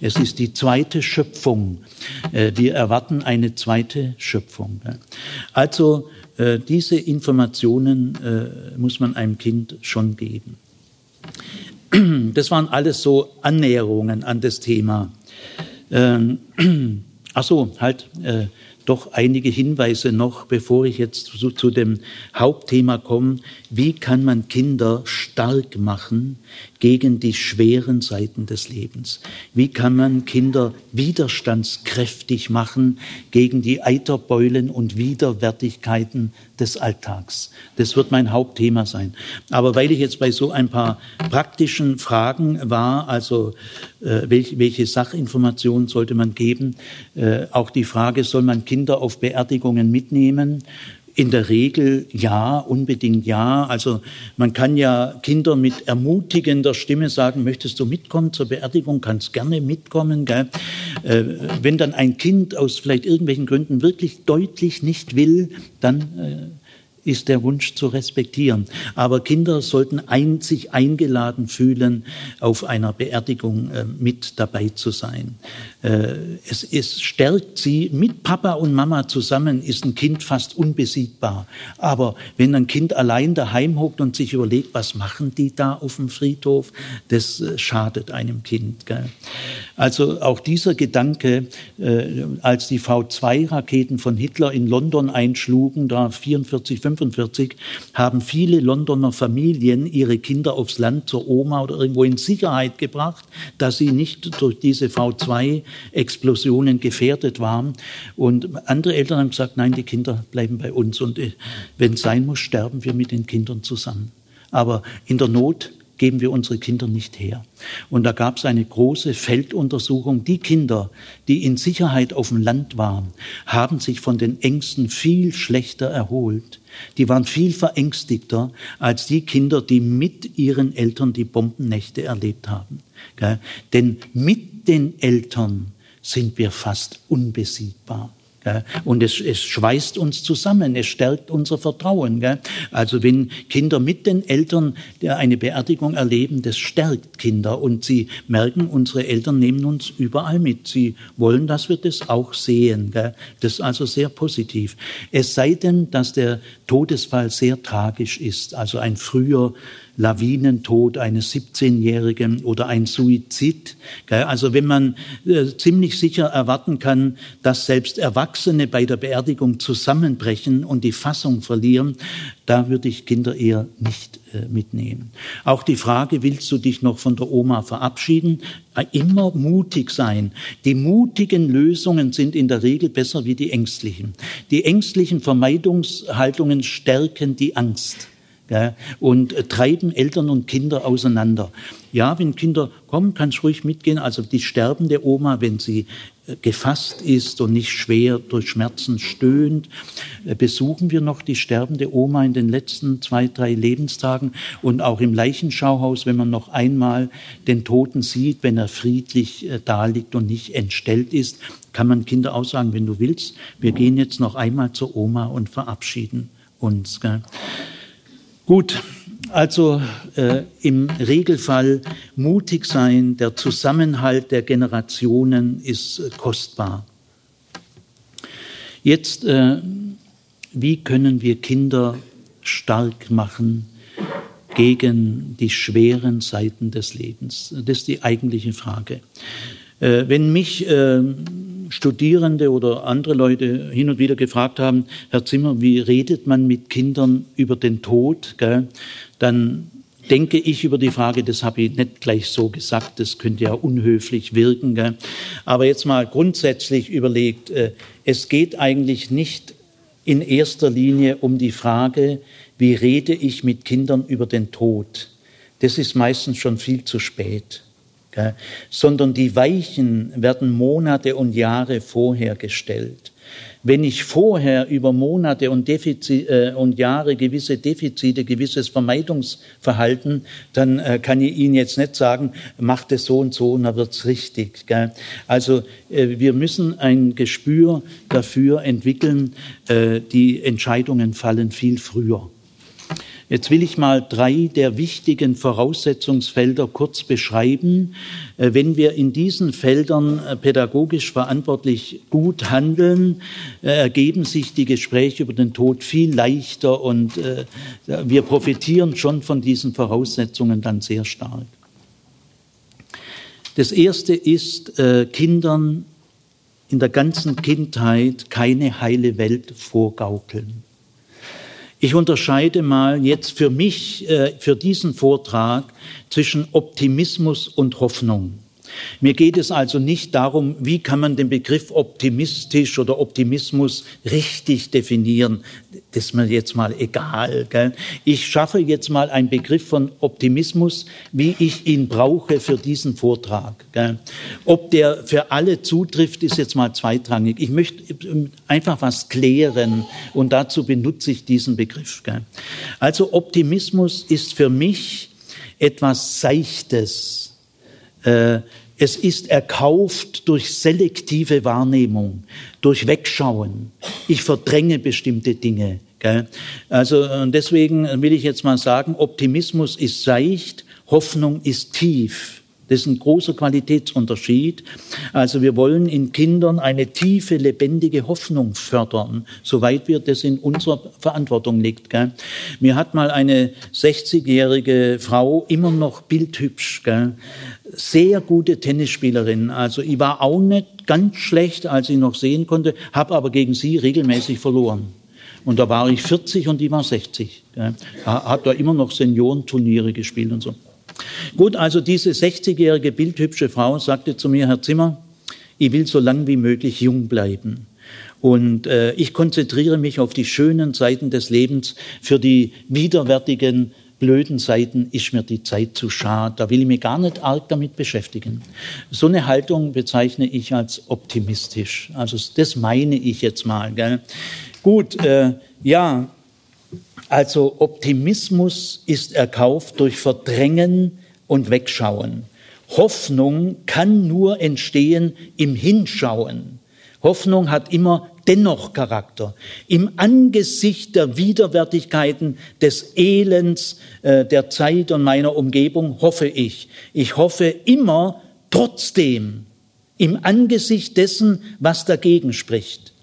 Es ist die zweite Schöpfung. Äh, wir erwarten eine zweite Schöpfung. Also äh, diese Informationen äh, muss man einem Kind schon geben. Das waren alles so Annäherungen an das Thema. Ähm, ach so, halt äh, doch einige Hinweise noch, bevor ich jetzt zu, zu dem Hauptthema komme. Wie kann man Kinder stark machen gegen die schweren Seiten des Lebens? Wie kann man Kinder widerstandskräftig machen gegen die Eiterbeulen und Widerwärtigkeiten des Alltags? Das wird mein Hauptthema sein. Aber weil ich jetzt bei so ein paar praktischen Fragen war, also äh, welche, welche Sachinformationen sollte man geben, äh, auch die Frage, soll man Kinder auf Beerdigungen mitnehmen? In der Regel ja, unbedingt ja. Also man kann ja Kinder mit ermutigender Stimme sagen, möchtest du mitkommen zur Beerdigung, kannst gerne mitkommen. Gell? Äh, wenn dann ein Kind aus vielleicht irgendwelchen Gründen wirklich deutlich nicht will, dann äh, ist der Wunsch zu respektieren. Aber Kinder sollten ein, sich eingeladen fühlen, auf einer Beerdigung äh, mit dabei zu sein. Äh, es, es stärkt sie. Mit Papa und Mama zusammen ist ein Kind fast unbesiegbar. Aber wenn ein Kind allein daheim hockt und sich überlegt, was machen die da auf dem Friedhof, das äh, schadet einem Kind. Gell? Also auch dieser Gedanke, äh, als die V2-Raketen von Hitler in London einschlugen, da 44, 45, haben viele Londoner Familien ihre Kinder aufs Land zur Oma oder irgendwo in Sicherheit gebracht, dass sie nicht durch diese V2-Explosionen gefährdet waren. Und andere Eltern haben gesagt, nein, die Kinder bleiben bei uns und äh, wenn es sein muss, sterben wir mit den Kindern zusammen. Aber in der Not geben wir unsere Kinder nicht her. Und da gab es eine große Felduntersuchung. Die Kinder, die in Sicherheit auf dem Land waren, haben sich von den Ängsten viel schlechter erholt. Die waren viel verängstigter als die Kinder, die mit ihren Eltern die Bombennächte erlebt haben. Denn mit den Eltern sind wir fast unbesiegbar. Und es, es schweißt uns zusammen, es stärkt unser Vertrauen. Also wenn Kinder mit den Eltern eine Beerdigung erleben, das stärkt Kinder und sie merken, unsere Eltern nehmen uns überall mit. Sie wollen, dass wir das auch sehen. Das ist also sehr positiv. Es sei denn, dass der Todesfall sehr tragisch ist, also ein früher Lawinentod eines 17-Jährigen oder ein Suizid. Also wenn man äh, ziemlich sicher erwarten kann, dass selbst Erwachsene bei der Beerdigung zusammenbrechen und die Fassung verlieren, da würde ich Kinder eher nicht äh, mitnehmen. Auch die Frage, willst du dich noch von der Oma verabschieden? Äh, immer mutig sein. Die mutigen Lösungen sind in der Regel besser wie die ängstlichen. Die ängstlichen Vermeidungshaltungen stärken die Angst und äh, treiben Eltern und Kinder auseinander. Ja, wenn Kinder kommen, kann es ruhig mitgehen. Also die sterbende Oma, wenn sie äh, gefasst ist und nicht schwer durch Schmerzen stöhnt, äh, besuchen wir noch die sterbende Oma in den letzten zwei, drei Lebenstagen und auch im Leichenschauhaus, wenn man noch einmal den Toten sieht, wenn er friedlich da liegt und nicht entstellt ist, kann man Kinder auch sagen, wenn du willst, wir gehen jetzt noch einmal zur Oma und verabschieden uns. Gell? Gut, also äh, im Regelfall mutig sein, der Zusammenhalt der Generationen ist äh, kostbar. Jetzt, äh, wie können wir Kinder stark machen gegen die schweren Seiten des Lebens? Das ist die eigentliche Frage. Äh, wenn mich äh, Studierende oder andere Leute hin und wieder gefragt haben, Herr Zimmer, wie redet man mit Kindern über den Tod, gell? dann denke ich über die Frage, das habe ich nicht gleich so gesagt, das könnte ja unhöflich wirken. Gell? Aber jetzt mal grundsätzlich überlegt, äh, es geht eigentlich nicht in erster Linie um die Frage, wie rede ich mit Kindern über den Tod. Das ist meistens schon viel zu spät. Sondern die Weichen werden Monate und Jahre vorher gestellt. Wenn ich vorher über Monate und, Defizit, äh, und Jahre gewisse Defizite, gewisses Vermeidungsverhalten, dann äh, kann ich Ihnen jetzt nicht sagen, macht es so und so und dann wird's richtig. Gell? Also äh, wir müssen ein Gespür dafür entwickeln, äh, die Entscheidungen fallen viel früher. Jetzt will ich mal drei der wichtigen Voraussetzungsfelder kurz beschreiben. Äh, wenn wir in diesen Feldern äh, pädagogisch verantwortlich gut handeln, äh, ergeben sich die Gespräche über den Tod viel leichter und wir profitieren schon von diesen Voraussetzungen dann sehr stark. Das erste ist, Kindern in der ganzen Kindheit keine heile Welt vorgaukeln. Ich unterscheide mal jetzt für mich, äh, für diesen Vortrag zwischen Optimismus und Hoffnung. Mir geht es also nicht darum, wie kann man den Begriff optimistisch oder Optimismus richtig definieren. Das ist mir jetzt mal egal. Gell? Ich schaffe jetzt mal einen Begriff von Optimismus, wie ich ihn brauche für diesen Vortrag. Gell? Ob der für alle zutrifft, ist jetzt mal zweitrangig. Ich möchte einfach was klären und dazu benutze ich diesen Begriff. Gell? Also Optimismus ist für mich etwas Seichtes. Äh, es ist erkauft durch selektive Wahrnehmung, durch Wegschauen. Ich verdränge bestimmte Dinge. Gell? Also deswegen will ich jetzt mal sagen, Optimismus ist seicht, Hoffnung ist tief. Das ist ein großer Qualitätsunterschied. Also wir wollen in Kindern eine tiefe, lebendige Hoffnung fördern, soweit wir das in unserer Verantwortung liegt. Gell? Mir hat mal eine 60-jährige Frau immer noch bildhübsch, gell? sehr gute Tennisspielerin. Also ich war auch nicht ganz schlecht, als ich noch sehen konnte, habe aber gegen sie regelmäßig verloren. Und da war ich 40 und die war 60. Gell? Hat da immer noch Seniorenturniere gespielt und so. Gut, also diese 60-jährige bildhübsche Frau sagte zu mir, Herr Zimmer, ich will so lang wie möglich jung bleiben. Und äh, ich konzentriere mich auf die schönen Seiten des Lebens. Für die widerwärtigen, blöden Seiten ist mir die Zeit zu schade. Da will ich mich gar nicht arg damit beschäftigen. So eine Haltung bezeichne ich als optimistisch. Also das meine ich jetzt mal. Gell? Gut, äh, ja, also Optimismus ist erkauft durch Verdrängen und Wegschauen. Hoffnung kann nur entstehen im Hinschauen. Hoffnung hat immer dennoch Charakter. Im Angesicht der Widerwärtigkeiten, des Elends äh, der Zeit und meiner Umgebung hoffe ich. Ich hoffe immer trotzdem im Angesicht dessen, was dagegen spricht.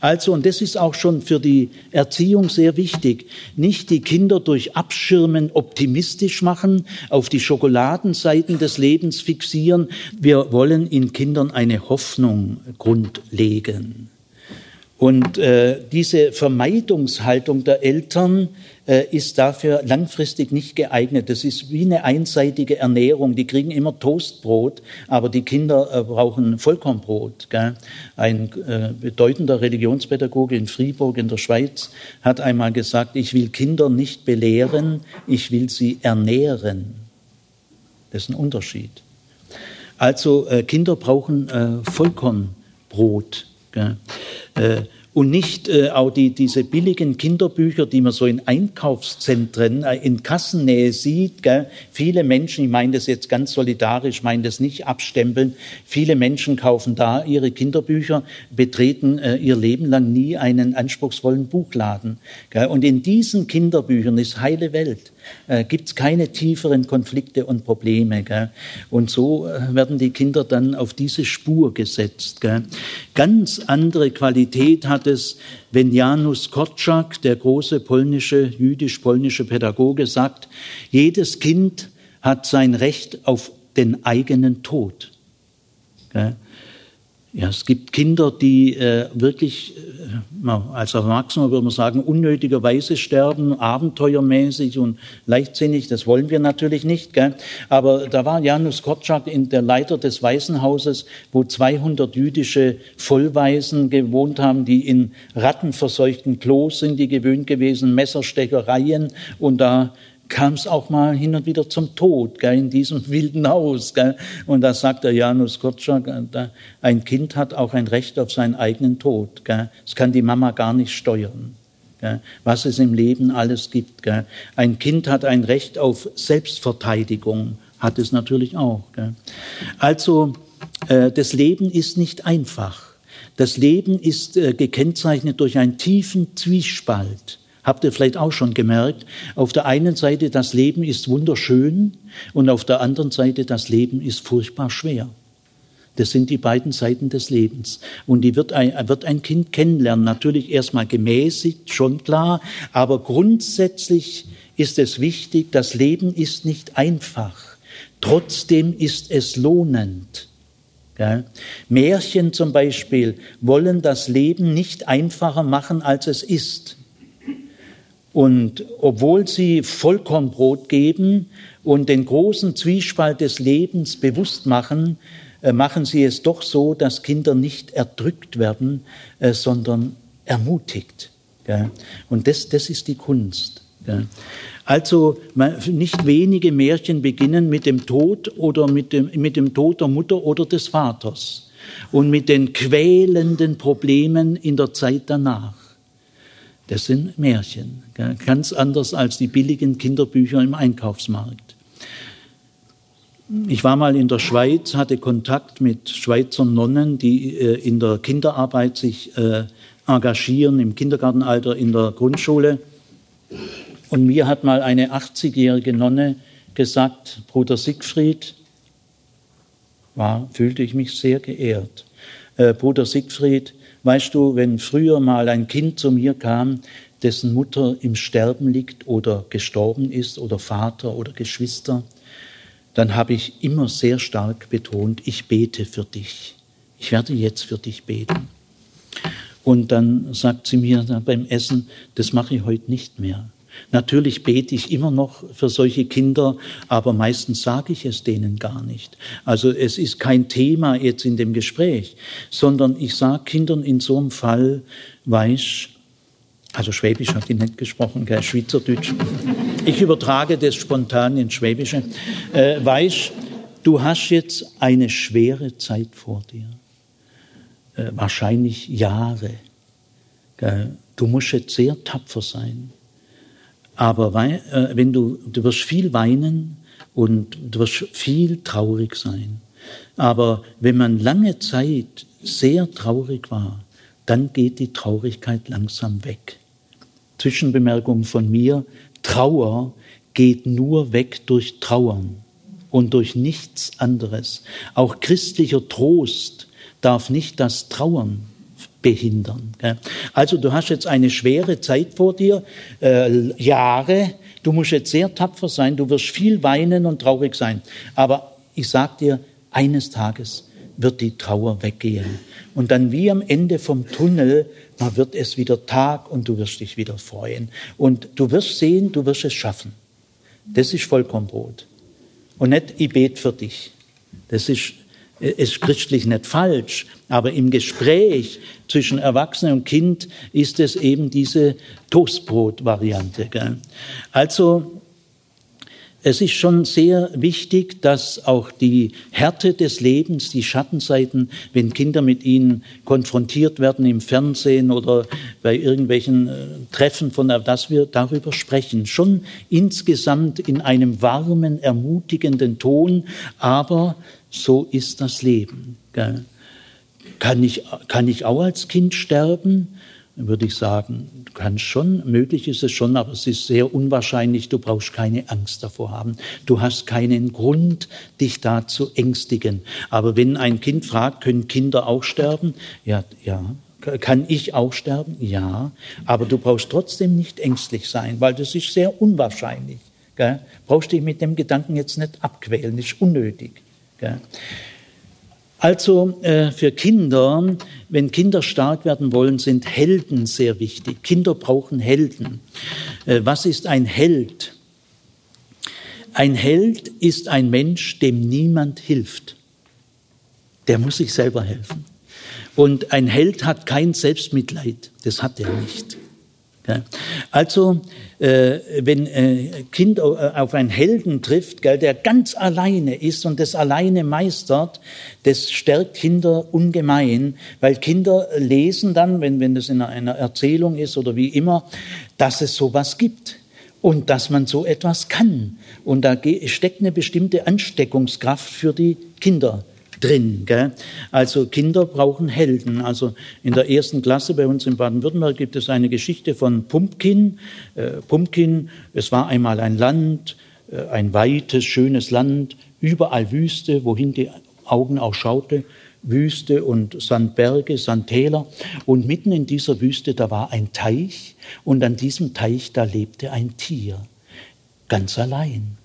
Also, und das ist auch schon für die Erziehung sehr wichtig, nicht die Kinder durch Abschirmen optimistisch machen, auf die Schokoladenseiten des Lebens fixieren. Wir wollen in Kindern eine Hoffnung grundlegen. Und äh, diese Vermeidungshaltung der Eltern ist dafür langfristig nicht geeignet. Das ist wie eine einseitige Ernährung. Die kriegen immer Toastbrot, aber die Kinder äh, brauchen Vollkornbrot. Ein äh, bedeutender Religionspädagoge in Fribourg in der Schweiz hat einmal gesagt, ich will Kinder nicht belehren, ich will sie ernähren. Das ist ein Unterschied. Also äh, Kinder brauchen äh, Vollkornbrot. Gell? Und nicht äh, auch die, diese billigen Kinderbücher, die man so in Einkaufszentren, äh, in Kassennähe sieht. Gell? Viele Menschen, ich meine das jetzt ganz solidarisch, meine das nicht abstempeln, viele Menschen kaufen da ihre Kinderbücher, betreten äh, ihr Leben lang nie einen anspruchsvollen Buchladen. Gell? Und in diesen Kinderbüchern ist heile Welt äh, gibt es keine tieferen Konflikte und Probleme. Gell? Und so äh, werden die Kinder dann auf diese Spur gesetzt. Gell? Ganz andere Qualität hat es, wenn Janusz Korczak, der große polnische, jüdisch-polnische Pädagoge, sagt, jedes Kind hat sein Recht auf den eigenen Tod. Gell? Ja, es gibt Kinder, die äh, wirklich, äh, als Erwachsener würde man sagen, unnötigerweise sterben, abenteuermäßig und leichtsinnig. Das wollen wir natürlich nicht. Gell? Aber da war Janusz Korczak in der Leiter des Waisenhauses, wo 200 jüdische Vollwaisen gewohnt haben, die in rattenverseuchten Klos sind, die gewöhnt gewesen, Messerstechereien und da kam es auch mal hin und wieder zum Tod gell, in diesem wilden Haus. Gell. Und da sagt der Janus Korczak, äh, ein Kind hat auch ein Recht auf seinen eigenen Tod. Gell. Das kann die Mama gar nicht steuern. Gell. Was es im Leben alles gibt. Gell. Ein Kind hat ein Recht auf Selbstverteidigung, hat es natürlich auch. Gell. Also äh, das Leben ist nicht einfach. Das Leben ist äh, gekennzeichnet durch einen tiefen Zwiespalt Habt ihr vielleicht auch schon gemerkt, auf der einen Seite das Leben ist wunderschön und auf der anderen Seite das Leben ist furchtbar schwer. Das sind die beiden Seiten des Lebens. Und die wird ein, wird ein Kind kennenlernen. Natürlich erstmal gemäßigt, schon klar. Aber grundsätzlich ist es wichtig, das Leben ist nicht einfach. Trotzdem ist es lohnend. Ja. Märchen zum Beispiel wollen das Leben nicht einfacher machen, als es ist. Und obwohl sie Vollkornbrot geben und den großen Zwiespalt des Lebens bewusst machen, äh, machen sie es doch so, dass Kinder nicht erdrückt werden, äh, sondern ermutigt. Und das, das ist die Kunst. Also nicht wenige Märchen beginnen mit dem Tod oder mit dem, mit dem Tod der Mutter oder des Vaters und mit den quälenden Problemen in der Zeit danach. Das sind Märchen, ganz anders als die billigen Kinderbücher im Einkaufsmarkt. Ich war mal in der Schweiz, hatte Kontakt mit Schweizer Nonnen, die äh, in der Kinderarbeit sich äh, engagieren, im Kindergartenalter, in der Grundschule. Und mir hat mal eine 80-jährige Nonne gesagt, Bruder Siegfried, war, fühlte ich mich sehr geehrt. Äh, Bruder Siegfried, Weißt du, wenn früher mal ein Kind zu mir kam, dessen Mutter im Sterben liegt oder gestorben ist oder Vater oder Geschwister, dann habe ich immer sehr stark betont, ich bete für dich. Ich werde jetzt für dich beten. Und dann sagt sie mir beim Essen, das mache ich heute nicht mehr. Natürlich bete ich immer noch für solche Kinder, aber meistens sage ich es denen gar nicht. Also es ist kein Thema jetzt in dem Gespräch, sondern ich sage Kindern in so einem Fall, weiß, also Schwäbisch hat ich nicht gesprochen, gell, Schweizerdeutsch. Ich übertrage das spontan ins Schwäbische. Äh, weiß, du hast jetzt eine schwere Zeit vor dir. Äh, wahrscheinlich Jahre. Gell. Du musst jetzt sehr tapfer sein. Aber äh, wenn du, du wirst viel weinen und du wirst viel traurig sein. Aber wenn man lange Zeit sehr traurig war, dann geht die Traurigkeit langsam weg. Zwischenbemerkung von mir, Trauer geht nur weg durch Trauern und durch nichts anderes. Auch christlicher Trost darf nicht das Trauern behindern. Also du hast jetzt eine schwere Zeit vor dir, äh, Jahre, du musst jetzt sehr tapfer sein, du wirst viel weinen und traurig sein. Aber ich sag dir, eines Tages wird die Trauer weggehen. Und dann wie am Ende vom Tunnel, da wird es wieder Tag und du wirst dich wieder freuen. Und du wirst sehen, du wirst es schaffen. Das ist Vollkornbrot. Und nicht, ich bete für dich. Das ist ist christlich nicht falsch, aber im Gespräch zwischen Erwachsenen und Kind ist es eben diese Toastbrot-Variante. Also es ist schon sehr wichtig, dass auch die Härte des Lebens, die Schattenseiten, wenn Kinder mit ihnen konfrontiert werden im Fernsehen oder bei irgendwelchen äh, Treffen, von dass wir darüber sprechen. Schon insgesamt in einem warmen, ermutigenden Ton, aber so ist das Leben. Gell? Kann, ich, kann ich auch als Kind sterben? Würde ich sagen, du kannst schon, möglich ist es schon, aber es ist sehr unwahrscheinlich, du brauchst keine Angst davor haben. Du hast keinen Grund, dich da zu ängstigen. Aber wenn ein Kind fragt, können Kinder auch sterben? Ja, ja. Kann ich auch sterben? Ja. Aber du brauchst trotzdem nicht ängstlich sein, weil das ist sehr unwahrscheinlich. Gell? Brauchst dich mit dem Gedanken jetzt nicht abquälen, das ist unnötig. Also äh, für Kinder, wenn Kinder stark werden wollen, sind Helden sehr wichtig. Kinder brauchen Helden. Äh, was ist ein Held? Ein Held ist ein Mensch, dem niemand hilft. Der muss sich selber helfen. Und ein Held hat kein Selbstmitleid. Das hat er nicht. Also, äh, wenn äh, Kind äh, auf einen Helden trifft, der ganz alleine ist und das alleine meistert, das stärkt Kinder ungemein, weil Kinder lesen dann, wenn, das in einer Erzählung ist oder wie immer, dass es sowas gibt und dass man so etwas kann. Und da steckt eine bestimmte Ansteckungskraft für die Kinder drin. Gell? Also Kinder brauchen Helden. Also in der ersten Klasse bei uns in Baden-Württemberg gibt es eine Geschichte von Pumpkin. Äh, Pumpkin, es war einmal ein Land, äh, ein weites, schönes Land, überall Wüste, wohin die Augen auch schaute. Wüste und Sandberge, Sandtäler. Und mitten in dieser Wüste, da war ein Teich und an diesem Teich, da lebte ein Tier, ganz allein.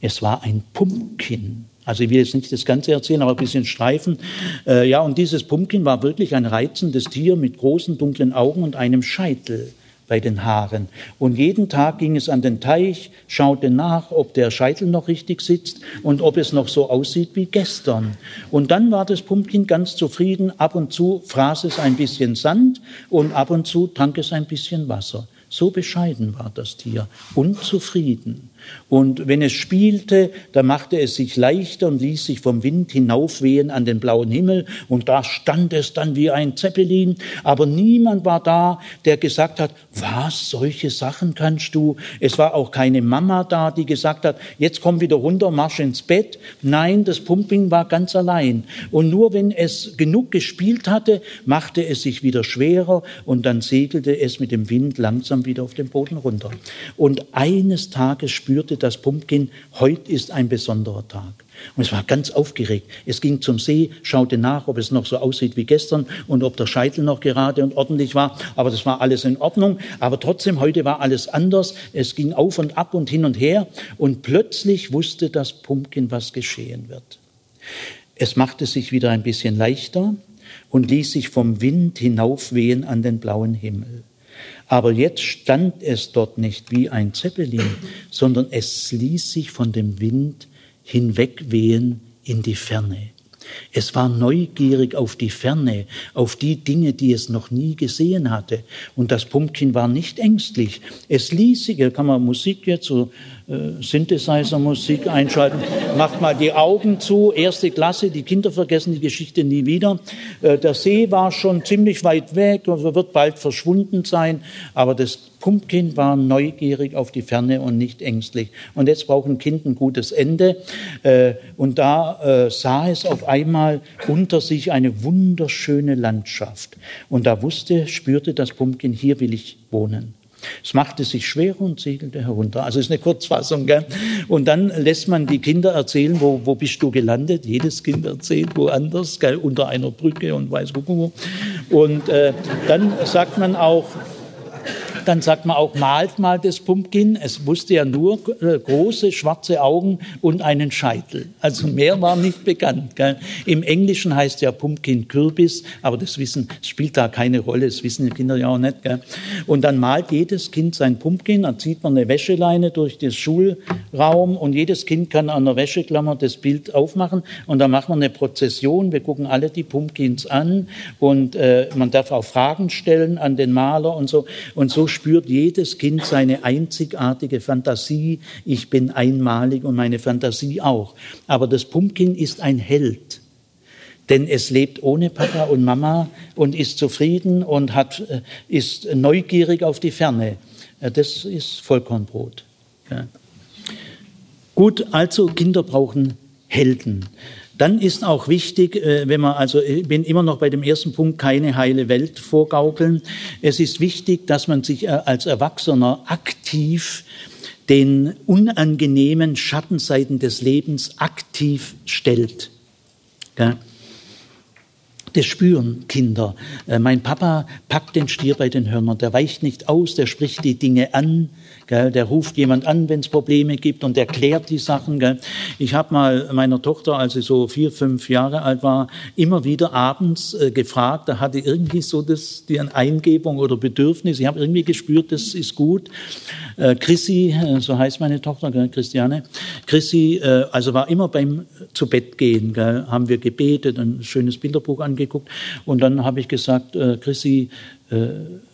Es war ein Pumpkin. Also ich will jetzt nicht das Ganze erzählen, aber ein bisschen streifen. Äh, ja, und dieses Pumpkin war wirklich ein reizendes Tier mit großen dunklen Augen und einem Scheitel bei den Haaren. Und jeden Tag ging es an den Teich, schaute nach, ob der Scheitel noch richtig sitzt und ob es noch so aussieht wie gestern. Und dann war das Pumpkin ganz zufrieden. Ab und zu fraß es ein bisschen Sand und ab und zu trank es ein bisschen Wasser. So bescheiden war das Tier, unzufrieden. Und wenn es spielte, da machte es sich leichter und ließ sich vom Wind hinaufwehen an den blauen Himmel. Und da stand es dann wie ein Zeppelin. Aber niemand war da, der gesagt hat, was, solche Sachen kannst du? Es war auch keine Mama da, die gesagt hat, jetzt komm wieder runter, marsch ins Bett. Nein, das Pumping war ganz allein. Und nur wenn es genug gespielt hatte, machte es sich wieder schwerer und dann segelte es mit dem Wind langsam wieder auf den Boden runter. Und eines Tages spürte spürte das Pumpkin, heute ist ein besonderer Tag. Und es war ganz aufgeregt. Es ging zum See, schaute nach, ob es noch so aussieht wie gestern und ob der Scheitel noch gerade und ordentlich war. Aber das war alles in Ordnung. Aber trotzdem, heute war alles anders. Es ging auf und ab und hin und her. Und plötzlich wusste das Pumpkin, was geschehen wird. Es machte sich wieder ein bisschen leichter und ließ sich vom Wind hinaufwehen an den blauen Himmel. Aber jetzt stand es dort nicht wie ein Zeppelin, sondern es ließ sich von dem Wind hinwegwehen in die Ferne. Es war neugierig auf die Ferne, auf die Dinge, die es noch nie gesehen hatte. Und das Pumpkin war nicht ängstlich. Es ließ sich, kann man Musik jetzt so äh, Synthesizer-Musik einschalten. Macht mal die Augen zu, erste Klasse, die Kinder vergessen die Geschichte nie wieder. Äh, der See war schon ziemlich weit weg, wird bald verschwunden sein, aber das Pumpkin war neugierig auf die Ferne und nicht ängstlich. Und jetzt braucht ein Kind ein gutes Ende. Äh, und da sah es auf einmal unter sich eine wunderschöne Landschaft. Und da wusste, spürte das Pumpkin, hier will ich wohnen. Es machte sich schwer und segelte herunter. Also ist eine Kurzfassung. Gell? Und dann lässt man die Kinder erzählen, wo, wo bist du gelandet? Jedes Kind erzählt woanders, gell? unter einer Brücke und weiß wo. Und äh, dann sagt man auch, dann sagt man auch, malt mal das Pumpkin. Es wusste ja nur äh, große schwarze Augen und einen Scheitel. Also mehr war nicht bekannt. Gell? Im Englischen heißt ja Pumpkin Kürbis, aber das Wissen spielt da keine Rolle. Das wissen die Kinder ja auch nicht. Gell? Und dann malt jedes Kind sein Pumpkin. Dann zieht man eine Wäscheleine durch den Schulraum und jedes Kind kann an der Wäscheklammer das Bild aufmachen. Und dann macht man eine Prozession. Wir gucken alle die Pumpkins an und äh, man darf auch Fragen stellen an den Maler und so. Und so spürt jedes Kind seine einzigartige Fantasie. Ich bin einmalig und meine Fantasie auch. Aber das Pumpkin ist ein Held. Denn es lebt ohne Papa und Mama und ist zufrieden und hat, äh, ist neugierig auf die Ferne. Das ist Vollkornbrot. Ja. Gut, also Kinder brauchen Helden. Dann ist auch wichtig, äh, wenn man, also ich bin immer noch bei dem ersten Punkt, keine heile Welt vorgaukeln. Es ist wichtig, dass man sich äh, als Erwachsener aktiv den unangenehmen Schattenseiten des Lebens aktiv stellt. Das spüren Kinder. Äh, mein Papa packt den Stier bei den Hörnern. Der weicht nicht aus, der spricht die Dinge an. Gell? Der ruft jemand an, wenn es Probleme gibt und erklärt die Sachen. Gell? Ich habe mal meiner Tochter, als sie so vier, fünf Jahre alt war, immer wieder abends äh, gefragt. Da hatte irgendwie so das, die Eingebung oder Bedürfnis. Ich habe irgendwie gespürt, das ist gut. Äh, Chrissy, äh, so heißt meine Tochter, gell? Christiane. Chrissy, äh, also war immer beim zu Bett gehen. Gell? Haben wir gebetet, ein schönes Bilderbuch angeguckt und dann habe ich gesagt, äh, Chrissy, äh,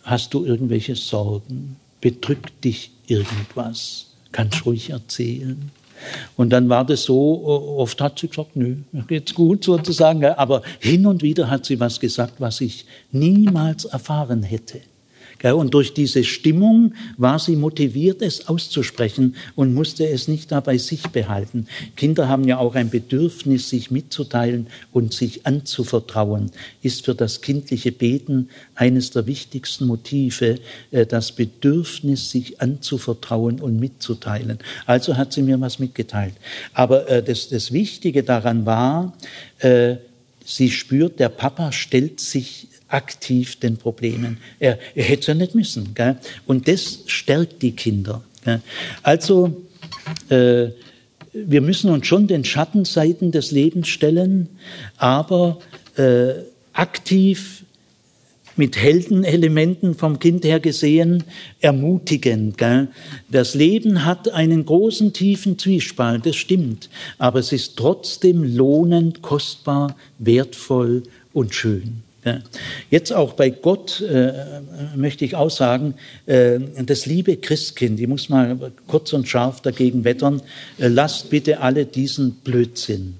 hast du irgendwelche Sorgen? Bedrückt dich irgendwas, kannst ruhig erzählen. Und dann war das so, oft hat sie gesagt, nö, geht's gut sozusagen, aber hin und wieder hat sie was gesagt, was ich niemals erfahren hätte. Und durch diese Stimmung war sie motiviert, es auszusprechen und musste es nicht da bei sich behalten. Kinder haben ja auch ein Bedürfnis, sich mitzuteilen und sich anzuvertrauen. Ist für das kindliche Beten eines der wichtigsten Motive, äh, das Bedürfnis, sich anzuvertrauen und mitzuteilen. Also hat sie mir was mitgeteilt. Aber äh, das, das Wichtige daran war, äh, sie spürt, der Papa stellt sich aktiv den Problemen. Er, er hätte es ja nicht müssen. Gell? Und das stärkt die Kinder. Gell? Also, äh, wir müssen uns schon den Schattenseiten des Lebens stellen, aber äh, aktiv mit Heldenelementen vom Kind her gesehen ermutigend. Gell? Das Leben hat einen großen, tiefen Zwiespalt, das stimmt, aber es ist trotzdem lohnend, kostbar, wertvoll und schön. Jetzt auch bei Gott äh, möchte ich auch sagen, äh, das liebe Christkind, ich muss mal kurz und scharf dagegen wettern, äh, lasst bitte alle diesen Blödsinn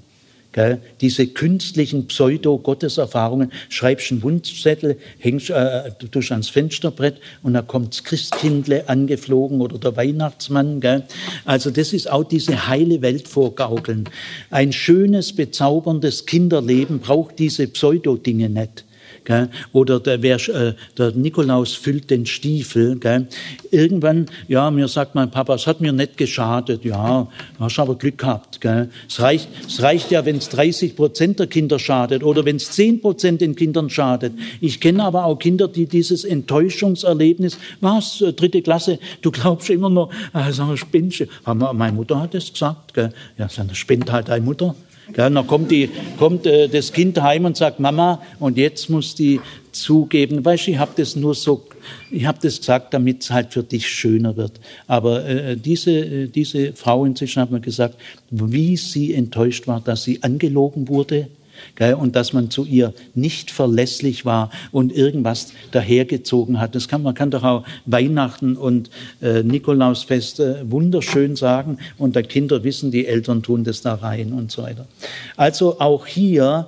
Gell? Diese künstlichen Pseudo-Gotteserfahrungen, schreibst einen Wunschzettel, hängst äh, durch ans Fensterbrett und da kommt das Christkindle angeflogen oder der Weihnachtsmann. Gell? Also das ist auch diese heile Welt vorgaukeln. Ein schönes, bezauberndes Kinderleben braucht diese Pseudo-Dinge nicht. Gell? Oder der, wer, äh, der Nikolaus füllt den Stiefel. Gell? Irgendwann, ja, mir sagt mein Papa, es hat mir nicht geschadet. Ja, hast aber Glück gehabt. Gell? Es, reicht, es reicht ja, wenn es 30 Prozent der Kinder schadet oder wenn es 10 Prozent den Kindern schadet. Ich kenne aber auch Kinder, die dieses Enttäuschungserlebnis, was, äh, dritte Klasse, du glaubst immer noch, äh, sag, spinnst Meine Mutter hat es gesagt. Gell? Ja, das spinnt halt deine Mutter. Ja, dann kommt, die, kommt äh, das Kind heim und sagt, Mama, und jetzt muss die zugeben, weißt du, ich habe das nur so, ich habe das gesagt, damit es halt für dich schöner wird. Aber äh, diese, äh, diese Frau inzwischen hat mir gesagt, wie sie enttäuscht war, dass sie angelogen wurde Gell, und dass man zu ihr nicht verlässlich war und irgendwas dahergezogen hat. Das kann, man kann doch auch Weihnachten und äh, Nikolausfest äh, wunderschön sagen und die Kinder wissen, die Eltern tun das da rein und so weiter. Also auch hier,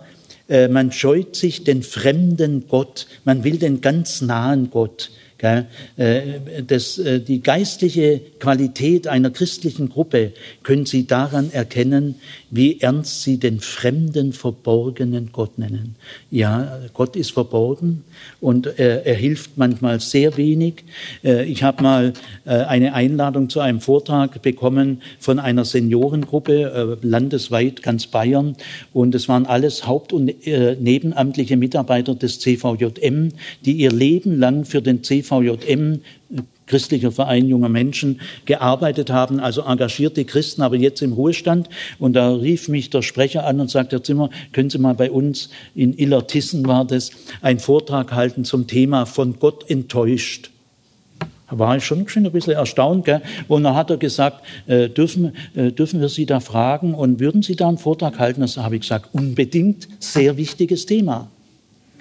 äh, man scheut sich den fremden Gott, man will den ganz nahen Gott. Äh, das, äh, die geistliche Qualität einer christlichen Gruppe können Sie daran erkennen, wie ernst Sie den fremden, verborgenen Gott nennen. Ja, Gott ist verborgen und er, er hilft manchmal sehr wenig. Äh, ich habe mal eine Einladung zu einem Vortrag bekommen von einer Seniorengruppe landesweit, ganz Bayern. Und es waren alles haupt- und nebenamtliche Mitarbeiter des CVJM, die ihr Leben lang für den CVJM VJM, christlicher Verein junger Menschen, gearbeitet haben, also engagierte Christen, aber jetzt im Ruhestand. Und da rief mich der Sprecher an und sagte, Herr Zimmer, können Sie mal bei uns in Illertissen war das, einen Vortrag halten zum Thema von Gott enttäuscht. Da war ich schon ein bisschen erstaunt. Gell? Und dann hat er gesagt, äh, dürfen, äh, dürfen wir Sie da fragen und würden Sie da einen Vortrag halten? Das habe ich gesagt, unbedingt, sehr wichtiges Thema.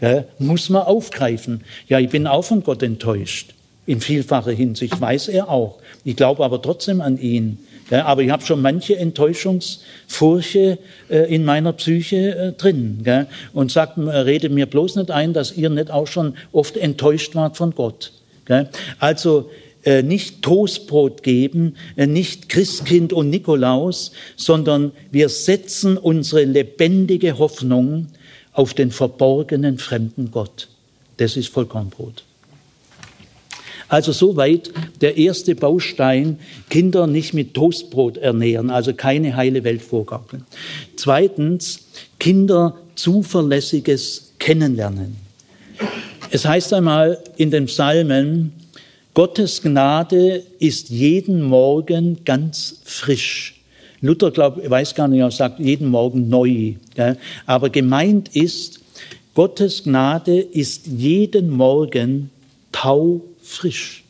Gell? Muss man aufgreifen. Ja, ich bin auch von Gott enttäuscht. In vielfacher Hinsicht weiß er auch. Ich glaube aber trotzdem an ihn. Gell? Aber ich habe schon manche Enttäuschungsfurche äh, in meiner Psyche äh, drin. Gell? Und sagt, äh, rede mir bloß nicht ein, dass ihr nicht auch schon oft enttäuscht wart von Gott. Also äh, nicht Toastbrot geben, äh, nicht Christkind und Nikolaus, sondern wir setzen unsere lebendige Hoffnung auf den verborgenen fremden Gott. Das ist Vollkornbrot. Also soweit der erste Baustein, Kinder nicht mit Toastbrot ernähren, also keine heile Welt vorgaukeln. Zweitens, Kinder zuverlässiges kennenlernen. Es heißt einmal in den Psalmen, Gottes Gnade ist jeden Morgen ganz frisch. Luther glaubt, weiß gar nicht, er sagt jeden Morgen neu. Gell? Aber gemeint ist, Gottes Gnade ist jeden Morgen taufrisch.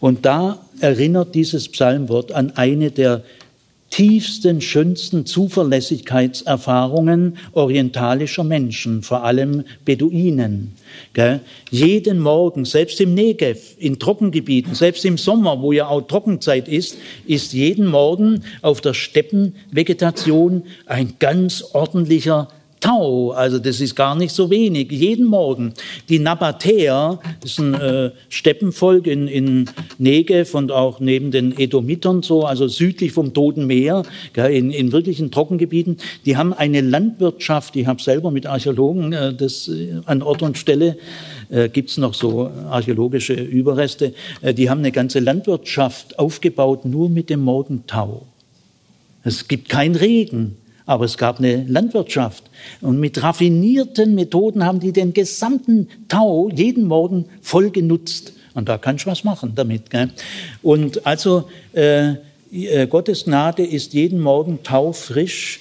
Und da erinnert dieses Psalmwort an eine der tiefsten, schönsten Zuverlässigkeitserfahrungen orientalischer Menschen, vor allem Beduinen. Gell? Jeden Morgen, selbst im Negev, in Trockengebieten, selbst im Sommer, wo ja auch Trockenzeit ist, ist jeden Morgen auf der Steppenvegetation ein ganz ordentlicher Tau, also das ist gar nicht so wenig, jeden Morgen. Die Nabatäer, das ist ein äh, Steppenvolk in, in Negev und auch neben den Edomitern so, also südlich vom Toten Meer, in, in wirklichen Trockengebieten, die haben eine Landwirtschaft, ich habe selber mit Archäologen äh, das äh, an Ort und Stelle, äh, gibt es noch so archäologische Überreste, äh, die haben eine ganze Landwirtschaft aufgebaut nur mit dem Morgentau. Es gibt keinen Regen. Aber es gab eine Landwirtschaft. Und mit raffinierten Methoden haben die den gesamten Tau jeden Morgen voll genutzt. Und da kannst du was machen damit. Gell? Und also äh, äh, Gottes Gnade ist jeden Morgen taufrisch,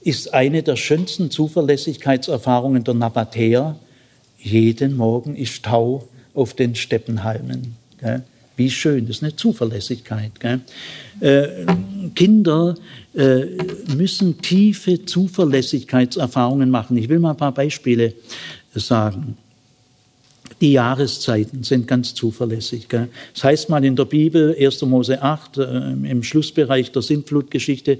ist eine der schönsten Zuverlässigkeitserfahrungen der Nabatäer. Jeden Morgen ist Tau auf den Steppenhalmen. Gell? Wie schön, das ist eine Zuverlässigkeit. Äh, Kinder müssen tiefe Zuverlässigkeitserfahrungen machen. Ich will mal ein paar Beispiele sagen. Die Jahreszeiten sind ganz zuverlässig. Gell? Das heißt mal in der Bibel, 1. Mose 8, äh, im Schlussbereich der Sintflutgeschichte,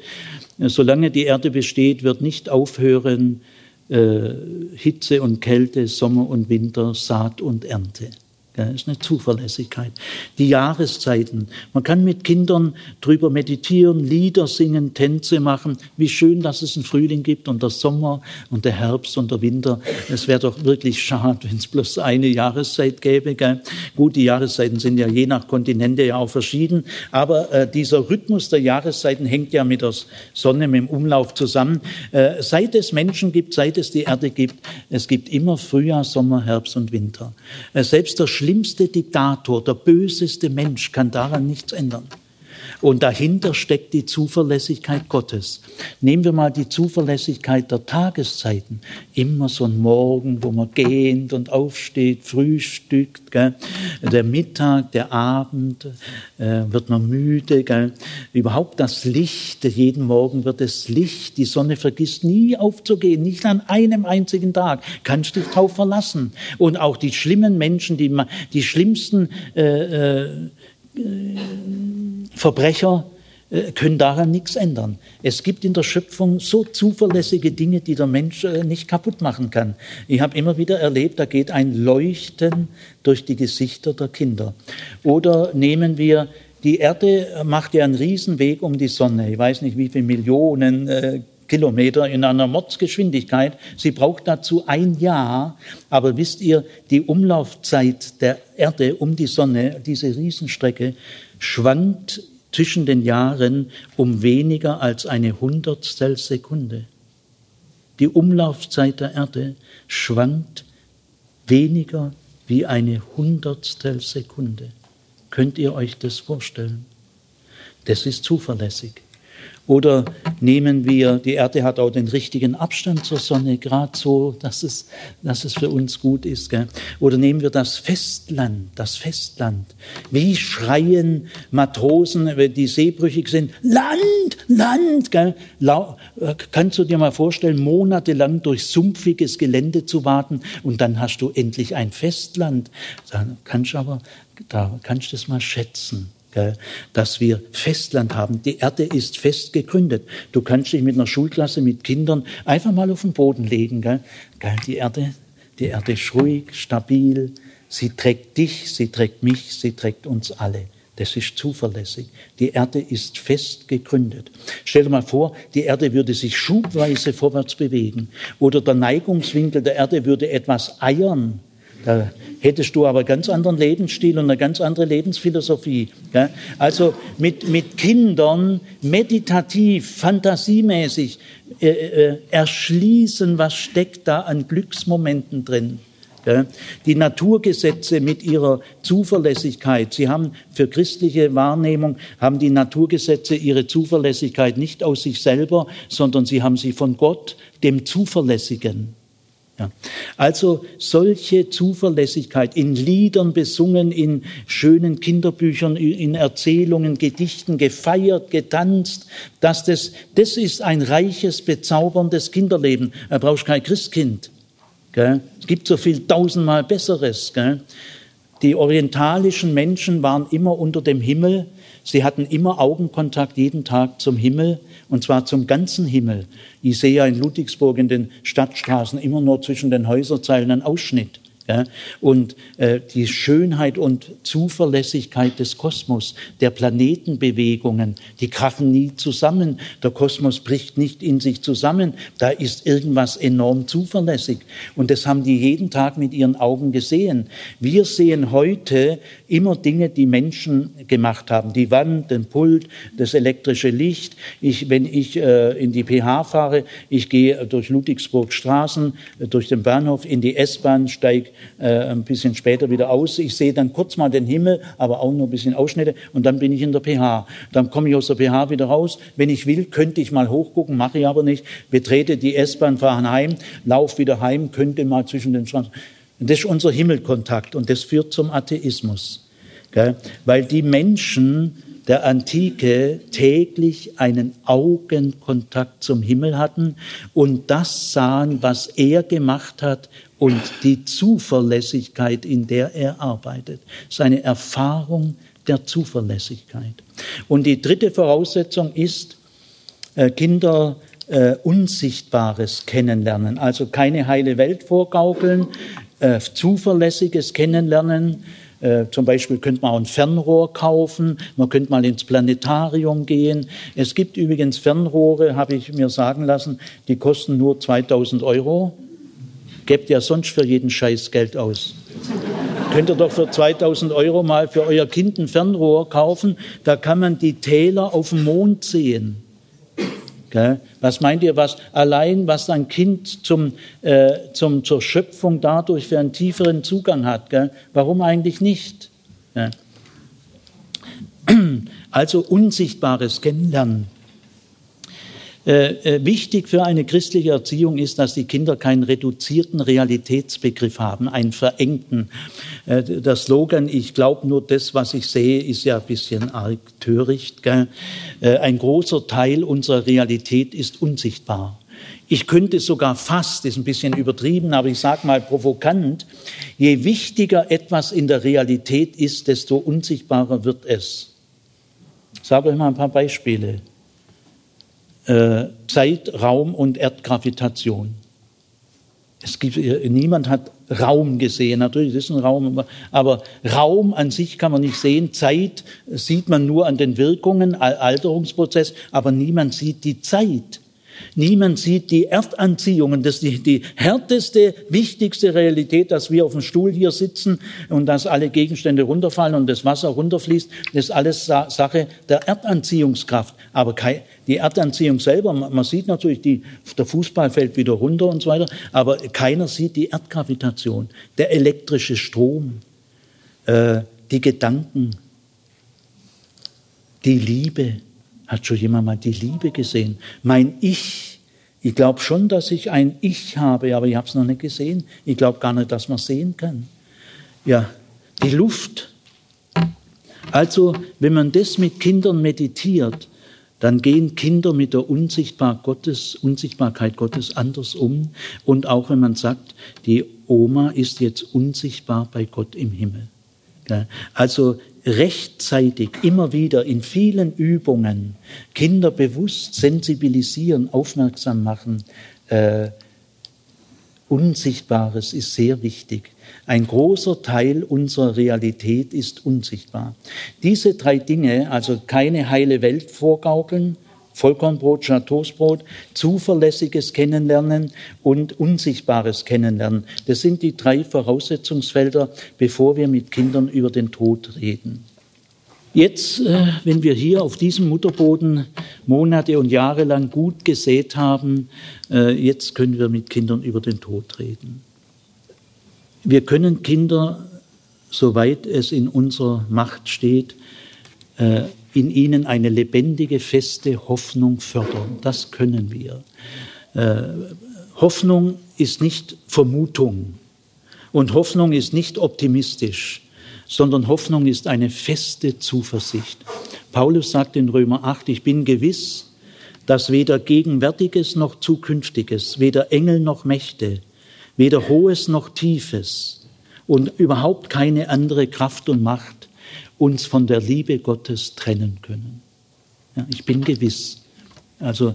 äh, solange die Erde besteht, wird nicht aufhören äh, Hitze und Kälte, Sommer und Winter, Saat und Ernte. Das ist eine Zuverlässigkeit. Die Jahreszeiten. Man kann mit Kindern drüber meditieren, Lieder singen, Tänze machen. Wie schön, dass es einen Frühling gibt und der Sommer und der Herbst und der Winter. Es wäre doch wirklich schade, wenn es bloß eine Jahreszeit gäbe. Gell? Gut, die Jahreszeiten sind ja je nach Kontinente ja auch verschieden. Aber äh, dieser Rhythmus der Jahreszeiten hängt ja mit der Sonne, mit dem Umlauf zusammen. Äh, seit es Menschen gibt, seit es die Erde gibt, es gibt immer Frühjahr, Sommer, Herbst und Winter. Äh, selbst der schlimmste Diktator, der böseste Mensch kann daran nichts ändern. Und dahinter steckt die Zuverlässigkeit Gottes. Nehmen wir mal die Zuverlässigkeit der Tageszeiten. Immer so ein Morgen, wo man gehend und aufsteht, frühstückt. Gell? Der Mittag, der Abend, äh, wird man müde. Gell? Überhaupt das Licht, jeden Morgen wird es Licht. Die Sonne vergisst nie aufzugehen, nicht an einem einzigen Tag. Kannst dich drauf verlassen. Und auch die schlimmen Menschen, die, die schlimmsten äh, äh, Verbrecher äh, können daran nichts ändern. Es gibt in der Schöpfung so zuverlässige Dinge, die der Mensch äh, nicht kaputt machen kann. Ich habe immer wieder erlebt, da geht ein Leuchten durch die Gesichter der Kinder. Oder nehmen wir die Erde macht ja einen Riesenweg um die Sonne. Ich weiß nicht, wie viele Millionen äh, Kilometer in einer Mordsgeschwindigkeit. Sie braucht dazu ein Jahr. Aber wisst ihr, die Umlaufzeit der Erde um die Sonne, diese Riesenstrecke, schwankt zwischen den Jahren um weniger als eine Hundertstel Sekunde. Die Umlaufzeit der Erde schwankt weniger wie eine Hundertstel Sekunde. Könnt ihr euch das vorstellen? Das ist zuverlässig. Oder nehmen wir, die Erde hat auch den richtigen Abstand zur Sonne, gerade so, dass es, dass es für uns gut ist. Gell? Oder nehmen wir das Festland, das Festland. Wie schreien Matrosen, wenn die seebrüchig sind, Land, Land. Gell? Kannst du dir mal vorstellen, monatelang durch sumpfiges Gelände zu warten und dann hast du endlich ein Festland. Da kannst du aber, da kannst du das mal schätzen dass wir Festland haben. Die Erde ist fest gegründet. Du kannst dich mit einer Schulklasse, mit Kindern einfach mal auf den Boden legen. Die Erde, die Erde ist ruhig, stabil. Sie trägt dich, sie trägt mich, sie trägt uns alle. Das ist zuverlässig. Die Erde ist fest gegründet. Stell dir mal vor, die Erde würde sich schubweise vorwärts bewegen oder der Neigungswinkel der Erde würde etwas eiern Da hättest du aber ganz anderen Lebensstil und eine ganz andere Lebensphilosophie. Also mit, mit Kindern meditativ, fantasiemäßig äh, äh, erschließen, was steckt da an Glücksmomenten drin. Die Naturgesetze mit ihrer Zuverlässigkeit, sie haben für christliche Wahrnehmung, haben die Naturgesetze ihre Zuverlässigkeit nicht aus sich selber, sondern sie haben sie von Gott, dem Zuverlässigen. Ja. Also solche Zuverlässigkeit in Liedern besungen, in schönen Kinderbüchern, in Erzählungen, Gedichten gefeiert, getanzt, dass das, das ist ein reiches, bezauberndes Kinderleben. Da brauchst kein Christkind. Gell? Es gibt so viel tausendmal Besseres. Gell? Die orientalischen Menschen waren immer unter dem Himmel. Sie hatten immer Augenkontakt jeden Tag zum Himmel und zwar zum ganzen Himmel. Ich sehe ja in Ludwigsburg in den Stadtstraßen immer nur zwischen den Häuserzeilen einen Ausschnitt. Ja, und äh, die Schönheit und Zuverlässigkeit des Kosmos, der Planetenbewegungen, die krachen nie zusammen. Der Kosmos bricht nicht in sich zusammen. Da ist irgendwas enorm zuverlässig. Und das haben die jeden Tag mit ihren Augen gesehen. Wir sehen heute immer Dinge, die Menschen gemacht haben. Die Wand, den Pult, das elektrische Licht. Ich, wenn ich äh, in die PH fahre, ich gehe durch Ludwigsburg Straßen, äh, durch den Bahnhof in die S-Bahn, steige äh, ein bisschen später wieder aus. Ich sehe dann kurz mal den Himmel, aber auch nur ein bisschen Ausschnitte und dann bin ich in der PH. Dann komme ich aus der PH wieder raus. Wenn ich will, könnte ich mal hochgucken, mache ich aber nicht. Betrete die S-Bahn, fahre heim, lauf wieder heim, könnte mal zwischen den Straßen. Das ist unser Himmelkontakt und das führt zum Atheismus. Gell? Weil die Menschen der Antike täglich einen Augenkontakt zum Himmel hatten und das sahen, was er gemacht hat und die Zuverlässigkeit, in der er arbeitet. Seine Erfahrung der Zuverlässigkeit. Und die dritte Voraussetzung ist, äh, Kinder äh, Unsichtbares kennenlernen. Also keine heile Welt vorgaukeln, äh, zuverlässiges Kennenlernen, äh, zum Beispiel könnte man auch ein Fernrohr kaufen, man könnte mal ins Planetarium gehen. Es gibt übrigens Fernrohre, habe ich mir sagen lassen, die kosten nur 2000 Euro. Gebt ja sonst für jeden Scheiß Geld aus. Könnt ihr doch für 2000 Euro mal für euer Kind ein Fernrohr kaufen, da kann man die Täler auf dem Mond sehen. Was meint ihr, was allein, was ein Kind zum, äh, zum, zur Schöpfung dadurch für einen tieferen Zugang hat? Gell? Warum eigentlich nicht? Ja. Also unsichtbares Kennenlernen. Äh, äh, wichtig für eine christliche Erziehung ist, dass die Kinder keinen reduzierten Realitätsbegriff haben, einen verengten. Äh, der Slogan, ich glaube nur das, was ich sehe, ist ja ein bisschen arg töricht. Äh, ein großer Teil unserer Realität ist unsichtbar. Ich könnte sogar fast, ist ein bisschen übertrieben, aber ich sage mal provokant, je wichtiger etwas in der Realität ist, desto unsichtbarer wird es. Ich sage euch mal ein paar Beispiele äh, Zeit, Raum und Erdgravitation. Es gibt, äh, niemand hat Raum gesehen. Natürlich ist ein Raum, aber Raum an sich kann man nicht sehen. Zeit sieht man nur an den Wirkungen, Alterungsprozess, aber niemand sieht die Zeit. Niemand sieht die Erdanziehungen. Das ist die, die härteste, wichtigste Realität, dass wir auf dem Stuhl hier sitzen und dass alle Gegenstände runterfallen und das Wasser runterfließt. Das ist alles Sache der Erdanziehungskraft. Aber die Erdanziehung selber, man sieht natürlich, die, der Fußball fällt wieder runter und so weiter, aber keiner sieht die Erdgravitation, der elektrische Strom, äh, die Gedanken, die Liebe. Hat schon jemand mal die Liebe gesehen? Mein Ich. Ich glaube schon, dass ich ein Ich habe, aber ich habe es noch nicht gesehen. Ich glaube gar nicht, dass man sehen kann. Ja, die Luft. Also, wenn man das mit Kindern meditiert, dann gehen Kinder mit der Unsichtbar Gottes, Unsichtbarkeit Gottes anders um. Und auch wenn man sagt, die Oma ist jetzt unsichtbar bei Gott im Himmel. Also rechtzeitig, immer wieder in vielen Übungen Kinder bewusst sensibilisieren, aufmerksam machen. Äh, Unsichtbares ist sehr wichtig. Ein großer Teil unserer Realität ist unsichtbar. Diese drei Dinge, also keine heile Welt vorgaukeln, Vollkornbrot, Chateausbrot, zuverlässiges Kennenlernen und unsichtbares Kennenlernen. Das sind die drei Voraussetzungsfelder, bevor wir mit Kindern über den Tod reden. Jetzt, äh, wenn wir hier auf diesem Mutterboden Monate und Jahre lang gut gesät haben, äh, jetzt können wir mit Kindern über den Tod reden. Wir können Kinder, soweit es in unserer Macht steht, äh, in ihnen eine lebendige, feste Hoffnung fördern. Das können wir. Hoffnung ist nicht Vermutung und Hoffnung ist nicht optimistisch sondern Hoffnung ist eine feste Zuversicht. Paulus sagt in Römer 8, ich bin gewiss, dass weder Gegenwärtiges noch Zukünftiges, weder Engel noch Mächte, weder Hohes noch Tiefes und überhaupt keine andere Kraft und Macht uns von der Liebe Gottes trennen können. Ja, ich bin gewiss. Also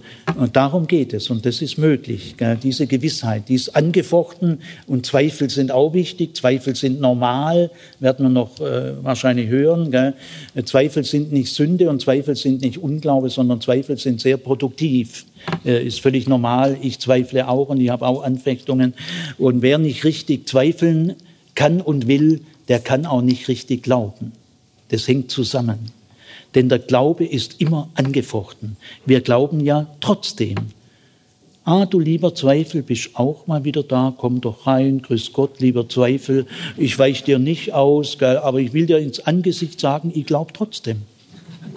darum geht es und das ist möglich. Gell? Diese Gewissheit, die ist angefochten und Zweifel sind auch wichtig. Zweifel sind normal, werden wir noch äh, wahrscheinlich hören. Gell? Zweifel sind nicht Sünde und Zweifel sind nicht Unglaube, sondern Zweifel sind sehr produktiv. Äh, ist völlig normal. Ich zweifle auch und ich habe auch Anfechtungen. Und wer nicht richtig zweifeln kann und will, der kann auch nicht richtig glauben. Das hängt zusammen. Denn der Glaube ist immer angefochten. Wir glauben ja trotzdem. Ah, du lieber Zweifel, bist auch mal wieder da, komm doch rein, grüß Gott, lieber Zweifel, ich weich dir nicht aus, gell, aber ich will dir ins Angesicht sagen, ich glaube trotzdem.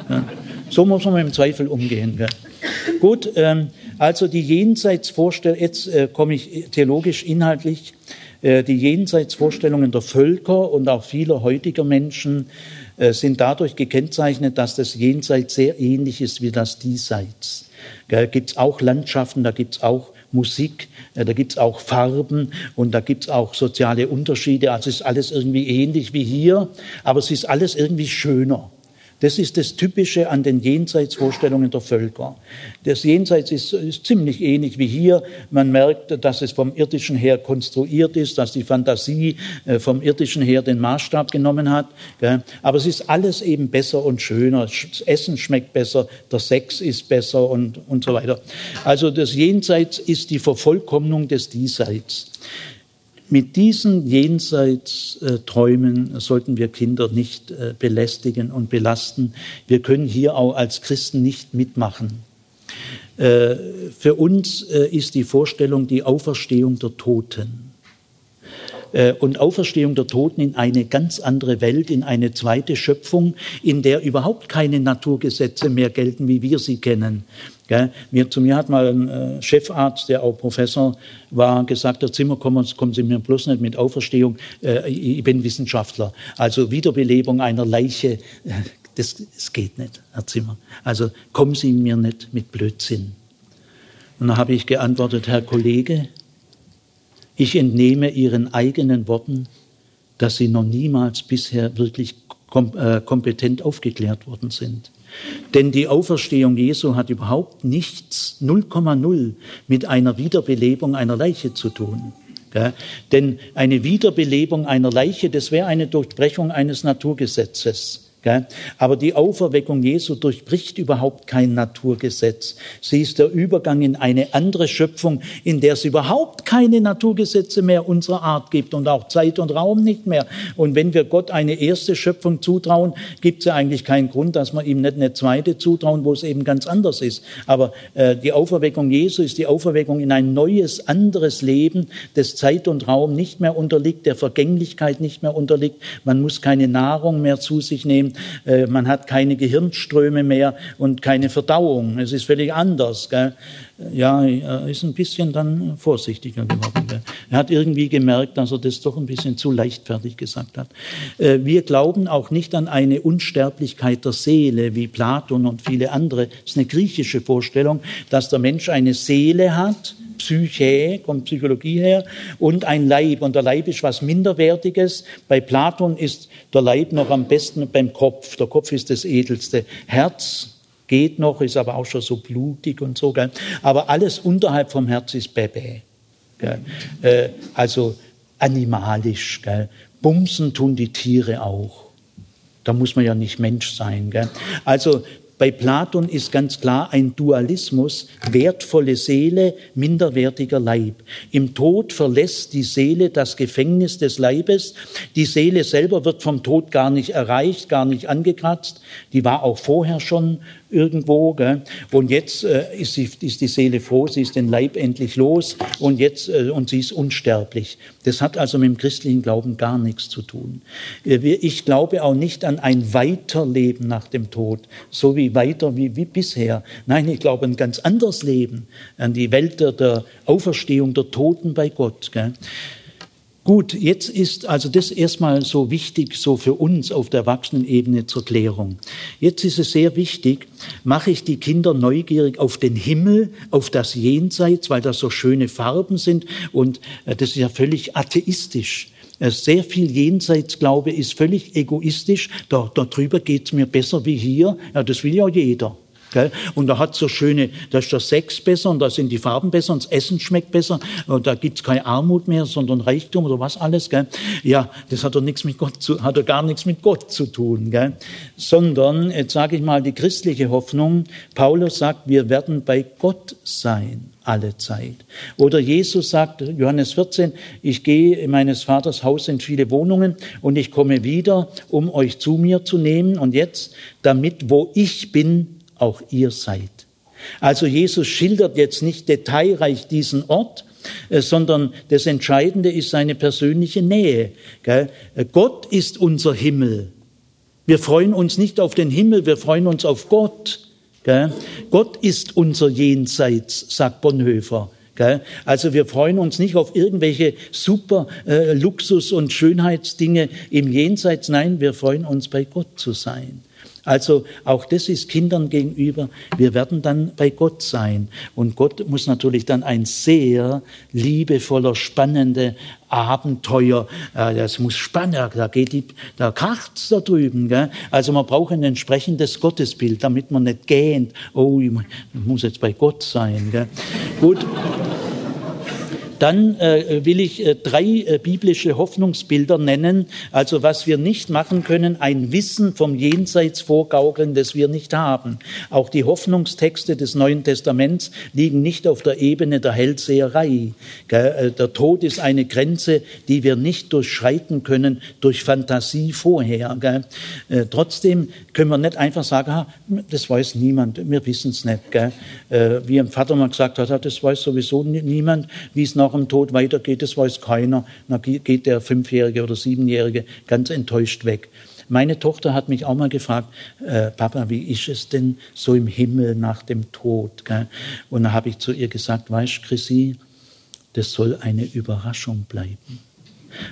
Ja. So muss man mit dem Zweifel umgehen. Gell. Gut, ähm, also die Jenseitsvorstellung, jetzt äh, komme ich theologisch inhaltlich, äh, die Jenseitsvorstellungen der Völker und auch vieler heutiger Menschen sind dadurch gekennzeichnet, dass das Jenseits sehr ähnlich ist wie das Diesseits. Da gibt es auch Landschaften, da gibt es auch Musik, äh, da gibt es auch Farben und da gibt es auch soziale Unterschiede. Also ist alles irgendwie ähnlich wie hier, aber es ist alles irgendwie schöner. Das ist das Typische an den Jenseitsvorstellungen der Völker. Das Jenseits ist, ist, ziemlich ähnlich wie hier. Man merkt, dass es vom Irdischen her konstruiert ist, dass die Fantasie äh, vom Irdischen her den Maßstab genommen hat. Aber es ist alles eben besser und schöner. Das Essen schmeckt besser, der Sex ist besser und, und so weiter. Also das Jenseits ist die Vervollkommnung des Diesseits. Mit diesen Jenseitsträumen sollten wir Kinder nicht äh, belästigen und belasten. Wir können hier auch als Christen nicht mitmachen. Äh, für uns äh, ist die Vorstellung die Auferstehung der Toten und Auferstehung der Toten in eine ganz andere Welt, in eine zweite Schöpfung, in der überhaupt keine Naturgesetze mehr gelten, wie wir sie kennen. Gell? Mir, zu mir hat mal ein äh, Chefarzt, der auch Professor war, gesagt, Herr Zimmer, kommen, kommen Sie mir bloß nicht mit Auferstehung, äh, ich bin Wissenschaftler. Also Wiederbelebung einer Leiche, äh, das, das geht nicht, Herr Zimmer. Also kommen Sie mir nicht mit Blödsinn. Und dann habe ich geantwortet, Herr Kollege, ich entnehme Ihren eigenen Worten, dass Sie noch niemals bisher wirklich kom äh, kompetent aufgeklärt worden sind. Denn die Auferstehung Jesu hat überhaupt nichts, 0,0 mit einer Wiederbelebung einer Leiche zu tun. Ja, denn eine Wiederbelebung einer Leiche, das wäre eine Durchbrechung eines Naturgesetzes. Aber die Auferweckung Jesu durchbricht überhaupt kein Naturgesetz. Sie ist der Übergang in eine andere Schöpfung, in der es überhaupt keine Naturgesetze mehr unserer Art gibt und auch Zeit und Raum nicht mehr. Und wenn wir Gott eine erste Schöpfung zutrauen, gibt es ja eigentlich keinen Grund, dass wir ihm nicht eine zweite zutrauen, wo es eben ganz anders ist. Aber äh, die Auferweckung Jesu ist die Auferweckung in ein neues, anderes Leben, das Zeit und Raum nicht mehr unterliegt, der Vergänglichkeit nicht mehr unterliegt. Man muss keine Nahrung mehr zu sich nehmen. Äh, man hat keine Gehirnströme mehr und keine Verdauung. Es ist völlig anders. Gell? Ja, er ist ein bisschen dann vorsichtiger geworden. Er hat irgendwie gemerkt, dass er das doch ein bisschen zu leichtfertig gesagt hat. Äh, wir glauben auch nicht an eine Unsterblichkeit der Seele, wie Platon und viele andere. Das ist eine griechische Vorstellung, dass der Mensch eine Seele hat, Psyche, kommt Psychologie her, und ein Leib. Und der Leib ist was Minderwertiges. Bei Platon ist der Leib noch am besten beim Kopf. Der Kopf ist das Edelste. Herz geht noch, ist aber auch schon so blutig und so. Gell? Aber alles unterhalb vom Herz ist Bebe. Äh, also animalisch. Gell? Bumsen tun die Tiere auch. Da muss man ja nicht Mensch sein. Gell? Also Bei Platon ist ganz klar ein Dualismus, wertvolle Seele, minderwertiger Leib. Im Tod verlässt die Seele das Gefängnis des Leibes. Die Seele selber wird vom Tod gar nicht erreicht, gar nicht angekratzt. Die war auch vorher schon irgendwo. Gell? Und jetzt äh, ist, sie, ist, die Seele froh, sie ist den Leib endlich los und jetzt äh, und sie ist unsterblich. Das hat also mit dem christlichen Glauben gar nichts zu tun. Äh, ich glaube auch nicht an ein Weiterleben nach dem Tod, so wie weiter wie, wie bisher. Nein, ich glaube an ein ganz anderes Leben, an die Welt der, der Auferstehung der Toten bei Gott. Gell? Gut, jetzt ist also das erstmal so wichtig, so für uns auf der Erwachsenenebene zur Klärung. Jetzt ist es sehr wichtig, mache ich die Kinder neugierig auf den Himmel, auf das Jenseits, weil das so schöne Farben sind und äh, das ist ja völlig atheistisch. Äh, sehr viel Jenseitsglaube ist völlig egoistisch. Da, darüber geht's mir besser wie hier. Ja, das will ja jeder. Gell? Und da hat so schöne, da ist der Sex besser und da sind die Farben besser und das Essen schmeckt besser und da gibt's keine Armut mehr, sondern Reichtum oder was alles. Gell? Ja, das hat doch nichts mit Gott zu, hat doch gar nichts mit Gott zu tun. Gell? Sondern, jetzt sage ich mal, die christliche Hoffnung, Paulus sagt, wir werden bei Gott sein alle Zeit. Oder Jesus sagt, Johannes 14, ich gehe in meines Vaters Haus in viele Wohnungen und ich komme wieder, um euch zu mir zu nehmen. Und jetzt, damit wo ich bin, auch ihr seid. Also Jesus schildert jetzt nicht detailreich diesen Ort, äh, sondern das Entscheidende ist seine persönliche Nähe. Äh, Gott ist unser Himmel. Wir freuen uns nicht auf den Himmel, wir freuen uns auf Gott. Gott ist unser Jenseits, sagt Bonhoeffer. Also wir freuen uns nicht auf irgendwelche super äh, Luxus- und Schönheitsdinge im Jenseits. Nein, wir freuen uns bei Gott zu sein. Also auch das ist Kindern gegenüber. Wir werden dann bei Gott sein. Und Gott muss natürlich dann ein sehr liebevoller, spannender Abenteuer, äh, das muss spannend, da geht die, da kracht's da drüben. Gell? Also man braucht ein entsprechendes Gottesbild, damit man nicht gähnt, oh, ich muss jetzt bei Gott sein. Gell? Gut. Dann äh, will ich äh, drei äh, biblische Hoffnungsbilder nennen. Also was wir nicht machen können, ein Wissen vom Jenseits vorgaukeln, das wir nicht haben. Auch die Hoffnungstexte des Neuen Testaments liegen nicht auf der Ebene der Hellseherei. Äh, der Tod ist eine Grenze, die wir nicht durchschreiten können durch Fantasie vorher. Äh, trotzdem können wir nicht einfach sagen, das weiß niemand, wir wissen es nicht. Äh, wie ein Vater mal gesagt hat, das weiß sowieso niemand, wie es nach nach dem Tod weitergeht, das weiß keiner. Dann geht der Fünfjährige oder Siebenjährige ganz enttäuscht weg. Meine Tochter hat mich auch mal gefragt, äh, Papa, wie ist es denn so im Himmel nach dem Tod? Gell? Und da habe ich zu ihr gesagt, weißt Chrissy, das soll eine Überraschung bleiben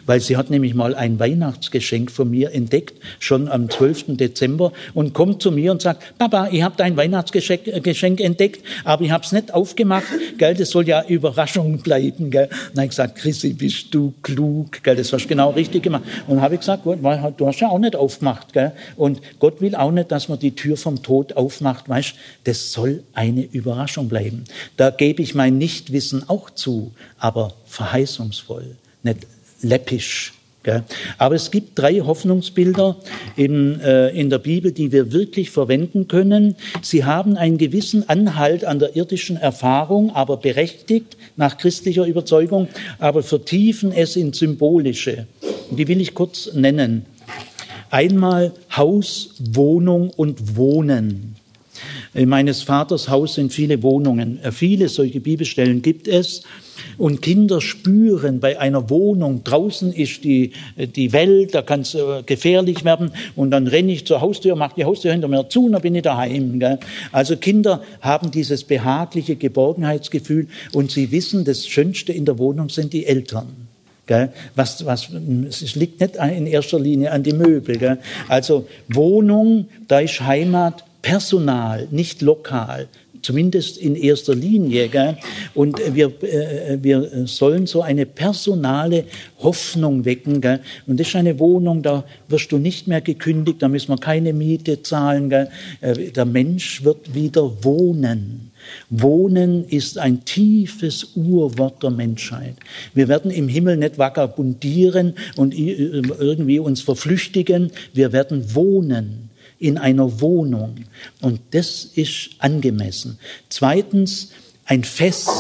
weil sie hat nämlich mal ein Weihnachtsgeschenk von mir entdeckt, schon am 12. Dezember, und kommt zu mir und sagt, Papa, ich habe dein Weihnachtsgeschenk äh, entdeckt, aber ich habe es nicht aufgemacht, gell, das soll ja Überraschung bleiben. Gell. Und ich gesagt, Chrissy, bist du klug, gell, das hast du genau richtig gemacht. Und habe ich gesagt, gut, du hast ja auch nicht aufgemacht. Gell. Und Gott will auch nicht, dass man die Tür vom Tod aufmacht, weißt, das soll eine Überraschung bleiben. Da gebe ich mein Nichtwissen auch zu, aber verheißungsvoll, nicht läppisch. Aber es gibt drei Hoffnungsbilder in, äh, in der Bibel, die wir wirklich verwenden können. Sie haben einen gewissen Anhalt an der irdischen Erfahrung, aber berechtigt nach christlicher Überzeugung, aber vertiefen es in symbolische. Die will ich kurz nennen. Einmal Haus, Wohnung und Wohnen. In meines Vaters Haus sind viele Wohnungen. Äh, viele solche Bibelstellen gibt es. Und Kinder spüren bei einer Wohnung, draußen ist die, die Welt, da kann es äh, gefährlich werden. Und dann renne ich zur Haustür, mache die Haustür hinter mir zu und dann bin ich daheim. Gell? Also Kinder haben dieses behagliche Geborgenheitsgefühl und sie wissen, das Schönste in der Wohnung sind die Eltern. Gell? Was, was, es liegt nicht in erster Linie an die Möbel. Gell? Also Wohnung, da ist Heimat, Personal, nicht lokal, zumindest in erster Linie. Gell? Und wir, äh, wir sollen so eine personale Hoffnung wecken. Gell? Und das ist eine Wohnung, da wirst du nicht mehr gekündigt, da müssen wir keine Miete zahlen. Gell? Äh, der Mensch wird wieder wohnen. Wohnen ist ein tiefes Urwort der Menschheit. Wir werden im Himmel nicht vagabundieren und irgendwie uns verflüchtigen. Wir werden wohnen. In einer Wohnung. Und das ist angemessen. Zweitens, ein Fest.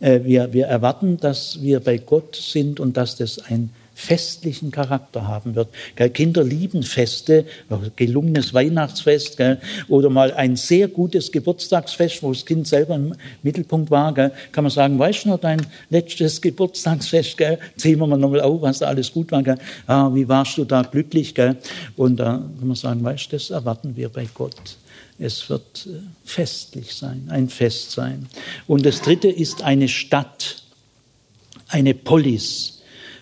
Äh, wir, wir erwarten, dass wir bei Gott sind und dass das ein festlichen Charakter haben wird. Kinder lieben Feste, gelungenes Weihnachtsfest oder mal ein sehr gutes Geburtstagsfest, wo das Kind selber im Mittelpunkt war. Kann man sagen, weißt du noch dein letztes Geburtstagsfest? Zählen wir mal nochmal auf, was da alles gut war. Ah, wie warst du da glücklich? Und da kann man sagen, weißt du, das erwarten wir bei Gott. Es wird äh, festlich sein, ein Fest sein. Und das dritte ist eine Stadt, eine Polis.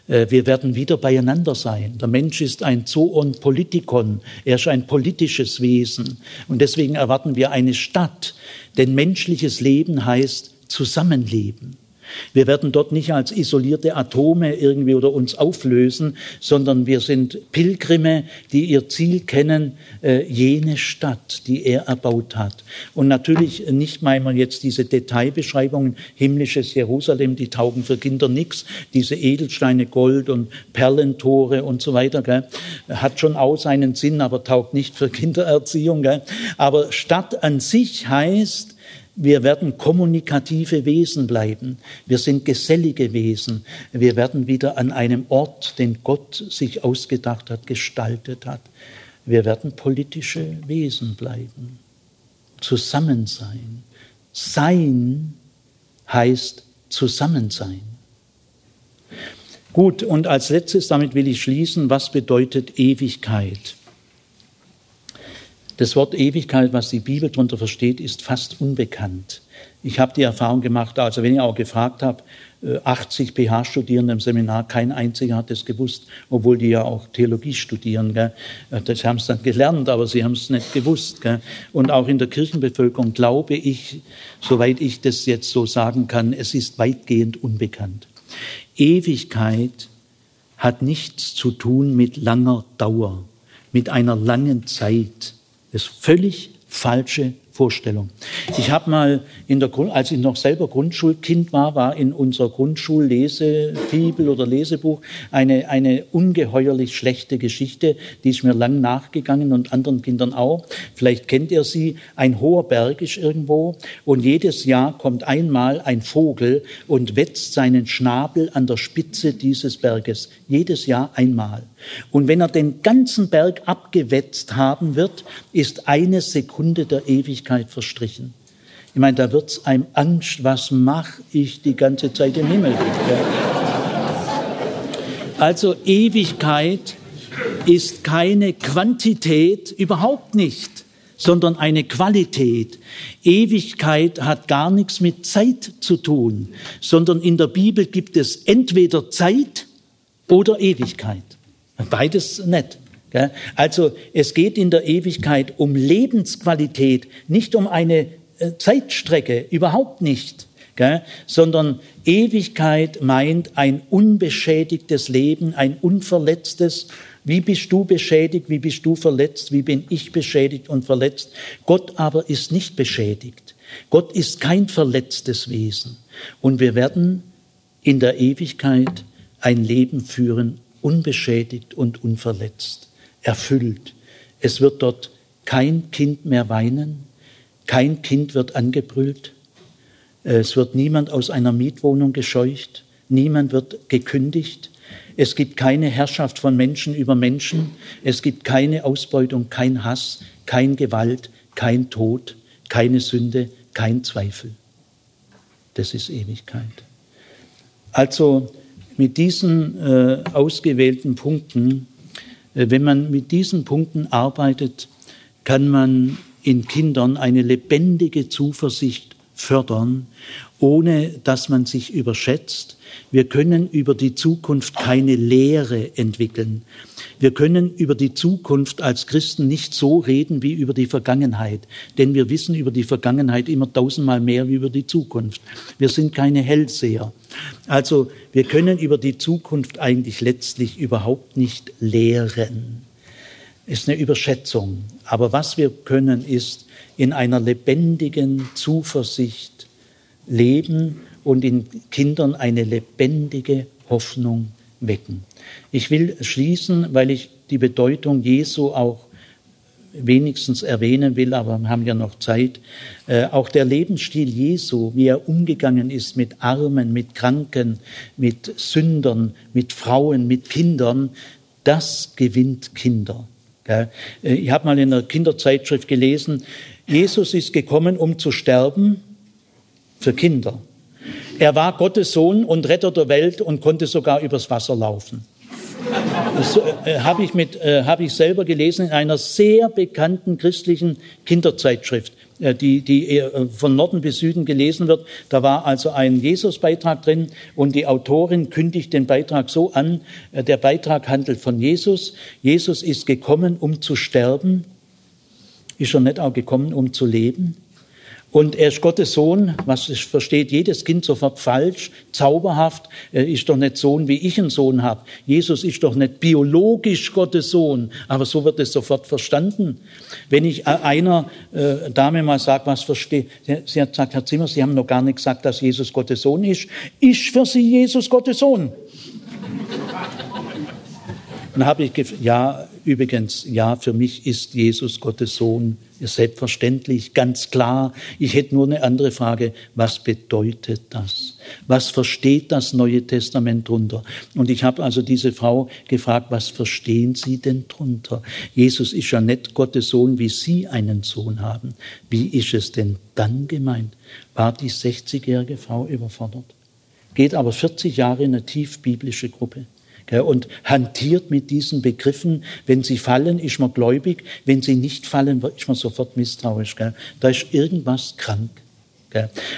Äh, wir werden wieder beieinander sein. Der Mensch ist ein Zoon Politikon, er ist ein politisches Wesen. Und deswegen erwarten wir eine Stadt, denn menschliches Leben heißt Zusammenleben. Wir werden dort nicht als isolierte Atome irgendwie oder uns auflösen, sondern wir sind Pilgrime, die ihr Ziel kennen, äh, jene Stadt, die er erbaut hat. Und natürlich nicht mal jetzt diese Detailbeschreibungen, himmlisches Jerusalem, die taugen für Kinder nichts, diese Edelsteine, Gold und Perlentore und so weiter, gell, hat schon auch seinen Sinn, aber taugt nicht für Kindererziehung. Gell. Aber Stadt an sich heißt, wir werden kommunikative Wesen bleiben. Wir sind gesellige Wesen. Wir werden wieder an einem Ort, den Gott sich ausgedacht hat, gestaltet hat. Wir werden politische Wesen bleiben. Zusammen sein. Sein heißt Zusammensein. Gut, und als letztes, damit will ich schließen, was bedeutet Ewigkeit? Das Wort Ewigkeit, was die Bibel darunter versteht, ist fast unbekannt. Ich habe die Erfahrung gemacht, also wenn ich auch gefragt habe, 80 äh, PH-Studierende im Seminar, kein einziger hat es gewusst, obwohl die ja auch Theologie studieren. Gell. Äh, das haben es dann gelernt, aber sie haben es nicht gewusst. Gell. Und auch in der Kirchenbevölkerung glaube ich, soweit ich das jetzt so sagen kann, es ist weitgehend unbekannt. Ewigkeit hat nichts zu tun mit langer Dauer, mit einer langen Zeit. Das ist völlig falsche Vorstellung. Ich habe mal in der Grund, als ich noch selber Grundschulkind war, war in unserer Grundschullesefibel oder Lesebuch eine, eine ungeheuerlich schlechte Geschichte, die ist mir lang nachgegangen und anderen Kindern auch. Vielleicht kennt ihr sie. Ein hoher Berg ist irgendwo und jedes Jahr kommt einmal ein Vogel und wetzt seinen Schnabel an der Spitze dieses Berges. Jedes Jahr einmal. Und wenn er den ganzen Berg abgewetzt haben wird, ist eine Sekunde der Ewigkeit verstrichen. Ich meine, da wird's einem Angst, was mache ich die ganze Zeit im Himmel? Also Ewigkeit ist keine Quantität, überhaupt nicht, sondern eine Qualität. Ewigkeit hat gar nichts mit Zeit zu tun, sondern in der Bibel gibt es entweder Zeit oder Ewigkeit. Beides nicht. Also es geht in der Ewigkeit um Lebensqualität, nicht um eine äh, Zeitstrecke, überhaupt nicht, sondern Ewigkeit meint ein unbeschädigtes Leben, ein unverletztes. Wie bist du beschädigt, wie bist du verletzt, wie bin ich beschädigt und verletzt? Gott aber ist nicht beschädigt. Gott ist kein verletztes Wesen. Und wir werden in der Ewigkeit ein Leben führen unbeschädigt und unverletzt, erfüllt. Es wird dort kein Kind mehr weinen, kein Kind wird angebrüllt, es wird niemand aus einer Mietwohnung gescheucht, niemand wird gekündigt, es gibt keine Herrschaft von Menschen über Menschen, es gibt keine Ausbeutung, kein Hass, kein Gewalt, kein Tod, keine Sünde, kein Zweifel. Das ist Ewigkeit. Also mit diesen äh, ausgewählten Punkten, äh, wenn man mit diesen Punkten arbeitet, kann man in Kindern eine lebendige Zuversicht fördern, ohne dass man sich überschätzt. Wir können über die Zukunft keine Lehre entwickeln. Wir können über die Zukunft als Christen nicht so reden wie über die Vergangenheit, denn wir wissen über die Vergangenheit immer tausendmal mehr wie über die Zukunft. Wir sind keine Hellseher. Also wir können über die Zukunft eigentlich letztlich überhaupt nicht lehren. Ist eine Überschätzung. Aber was wir können, ist in einer lebendigen Zuversicht leben und in Kindern eine lebendige Hoffnung wecken. Ich will schließen, weil ich die Bedeutung Jesu auch wenigstens erwähnen will, aber wir haben ja noch Zeit. Äh, auch der Lebensstil Jesu, wie er umgegangen ist mit Armen, mit Kranken, mit Sündern, mit Frauen, mit Kindern, das gewinnt Kinder. Äh, ich habe mal in einer Kinderzeitschrift gelesen, Jesus ist gekommen, um zu sterben für Kinder. Er war Gottes Sohn und Retter der Welt und konnte sogar übers Wasser laufen. Das äh, habe ich, äh, hab ich selber gelesen in einer sehr bekannten christlichen Kinderzeitschrift, äh, die, die äh, von Norden bis Süden gelesen wird. Da war also ein Jesus-Beitrag drin und die Autorin kündigt den Beitrag so an, äh, der Beitrag handelt von Jesus. Jesus ist gekommen, um zu sterben. Ist er nicht auch gekommen, um zu leben? Und er ist Gottes Sohn, was versteht jedes Kind sofort falsch, zauberhaft. Er ist doch nicht Sohn, wie ich einen Sohn habe. Jesus ist doch nicht biologisch Gottes Sohn, aber so wird es sofort verstanden. Wenn ich einer äh, Dame mal sage, was verstehe, sie hat gesagt, Herr Zimmer, Sie haben noch gar nicht gesagt, dass Jesus Gottes Sohn ist. Ist für Sie Jesus Gottes Sohn? Dann habe ich gesagt, ja, übrigens, ja, für mich ist Jesus Gottes Sohn. Ist selbstverständlich, ganz klar. Ich hätte nur eine andere Frage. Was bedeutet das? Was versteht das Neue Testament drunter? Und ich habe also diese Frau gefragt, was verstehen Sie denn drunter? Jesus ist ja nicht Gottes Sohn, wie Sie einen Sohn haben. Wie ist es denn dann gemeint? War die 60-jährige Frau überfordert? Geht aber 40 Jahre in eine tief biblische Gruppe und hantiert mit diesen Begriffen. Wenn sie fallen, ist man gläubig. Wenn sie nicht fallen, ist man sofort misstrauisch. Da ist irgendwas krank.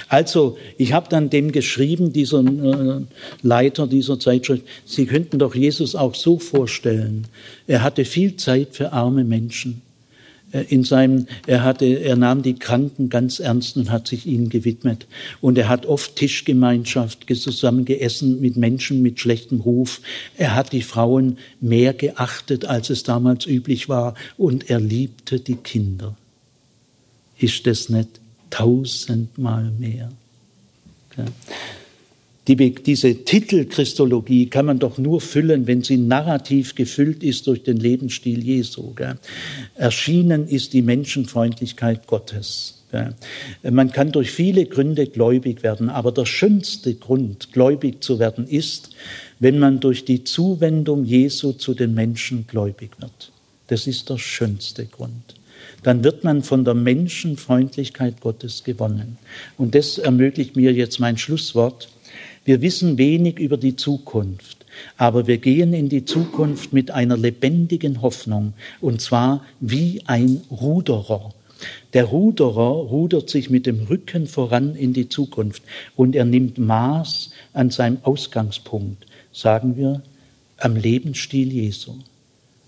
Also, ich habe dann dem geschrieben, dieser äh, Leiter dieser Zeitschrift, Sie könnten doch Jesus auch so vorstellen. Er hatte viel Zeit für arme Menschen. Äh, in seinem, er hatte, er nahm die Kranken ganz ernst und hat sich ihnen gewidmet. Und er hat oft Tischgemeinschaft zusammen geessen mit Menschen mit schlechtem Ruf. Er hat die Frauen mehr geachtet, als es damals üblich war. Und er liebte die Kinder. Ist das nicht tausendmal mehr? Okay. Die, diese Titelchristologie kann man doch nur füllen, wenn sie narrativ gefüllt ist durch den Lebensstil Jesu. Gell? Erschienen ist die Menschenfreundlichkeit Gottes. Gell? Man kann durch viele Gründe gläubig werden, aber der schönste Grund, gläubig zu werden, ist, wenn man durch die Zuwendung Jesu zu den Menschen gläubig wird. Das ist der schönste Grund dann wird man von der Menschenfreundlichkeit Gottes gewonnen. Und das ermöglicht mir jetzt mein Schlusswort. Wir wissen wenig über die Zukunft, aber wir gehen in die Zukunft mit einer lebendigen Hoffnung, und zwar wie ein Ruderer. Der Ruderer rudert sich mit dem Rücken voran in die Zukunft und er nimmt Maß an seinem Ausgangspunkt, sagen wir, am Lebensstil Jesu.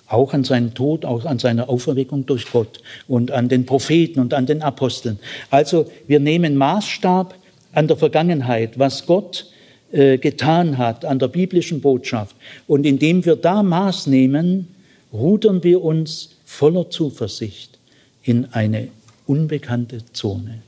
Auch an seinen Tod, auch an seiner Auferweckung durch Gott und an den Propheten und an den Aposteln. Also wir nehmen Maßstab an der Vergangenheit, was Gott äh, getan hat an der biblischen Botschaft. Und indem wir da Maß nehmen, rudern wir uns voller Zuversicht in eine unbekannte Zone.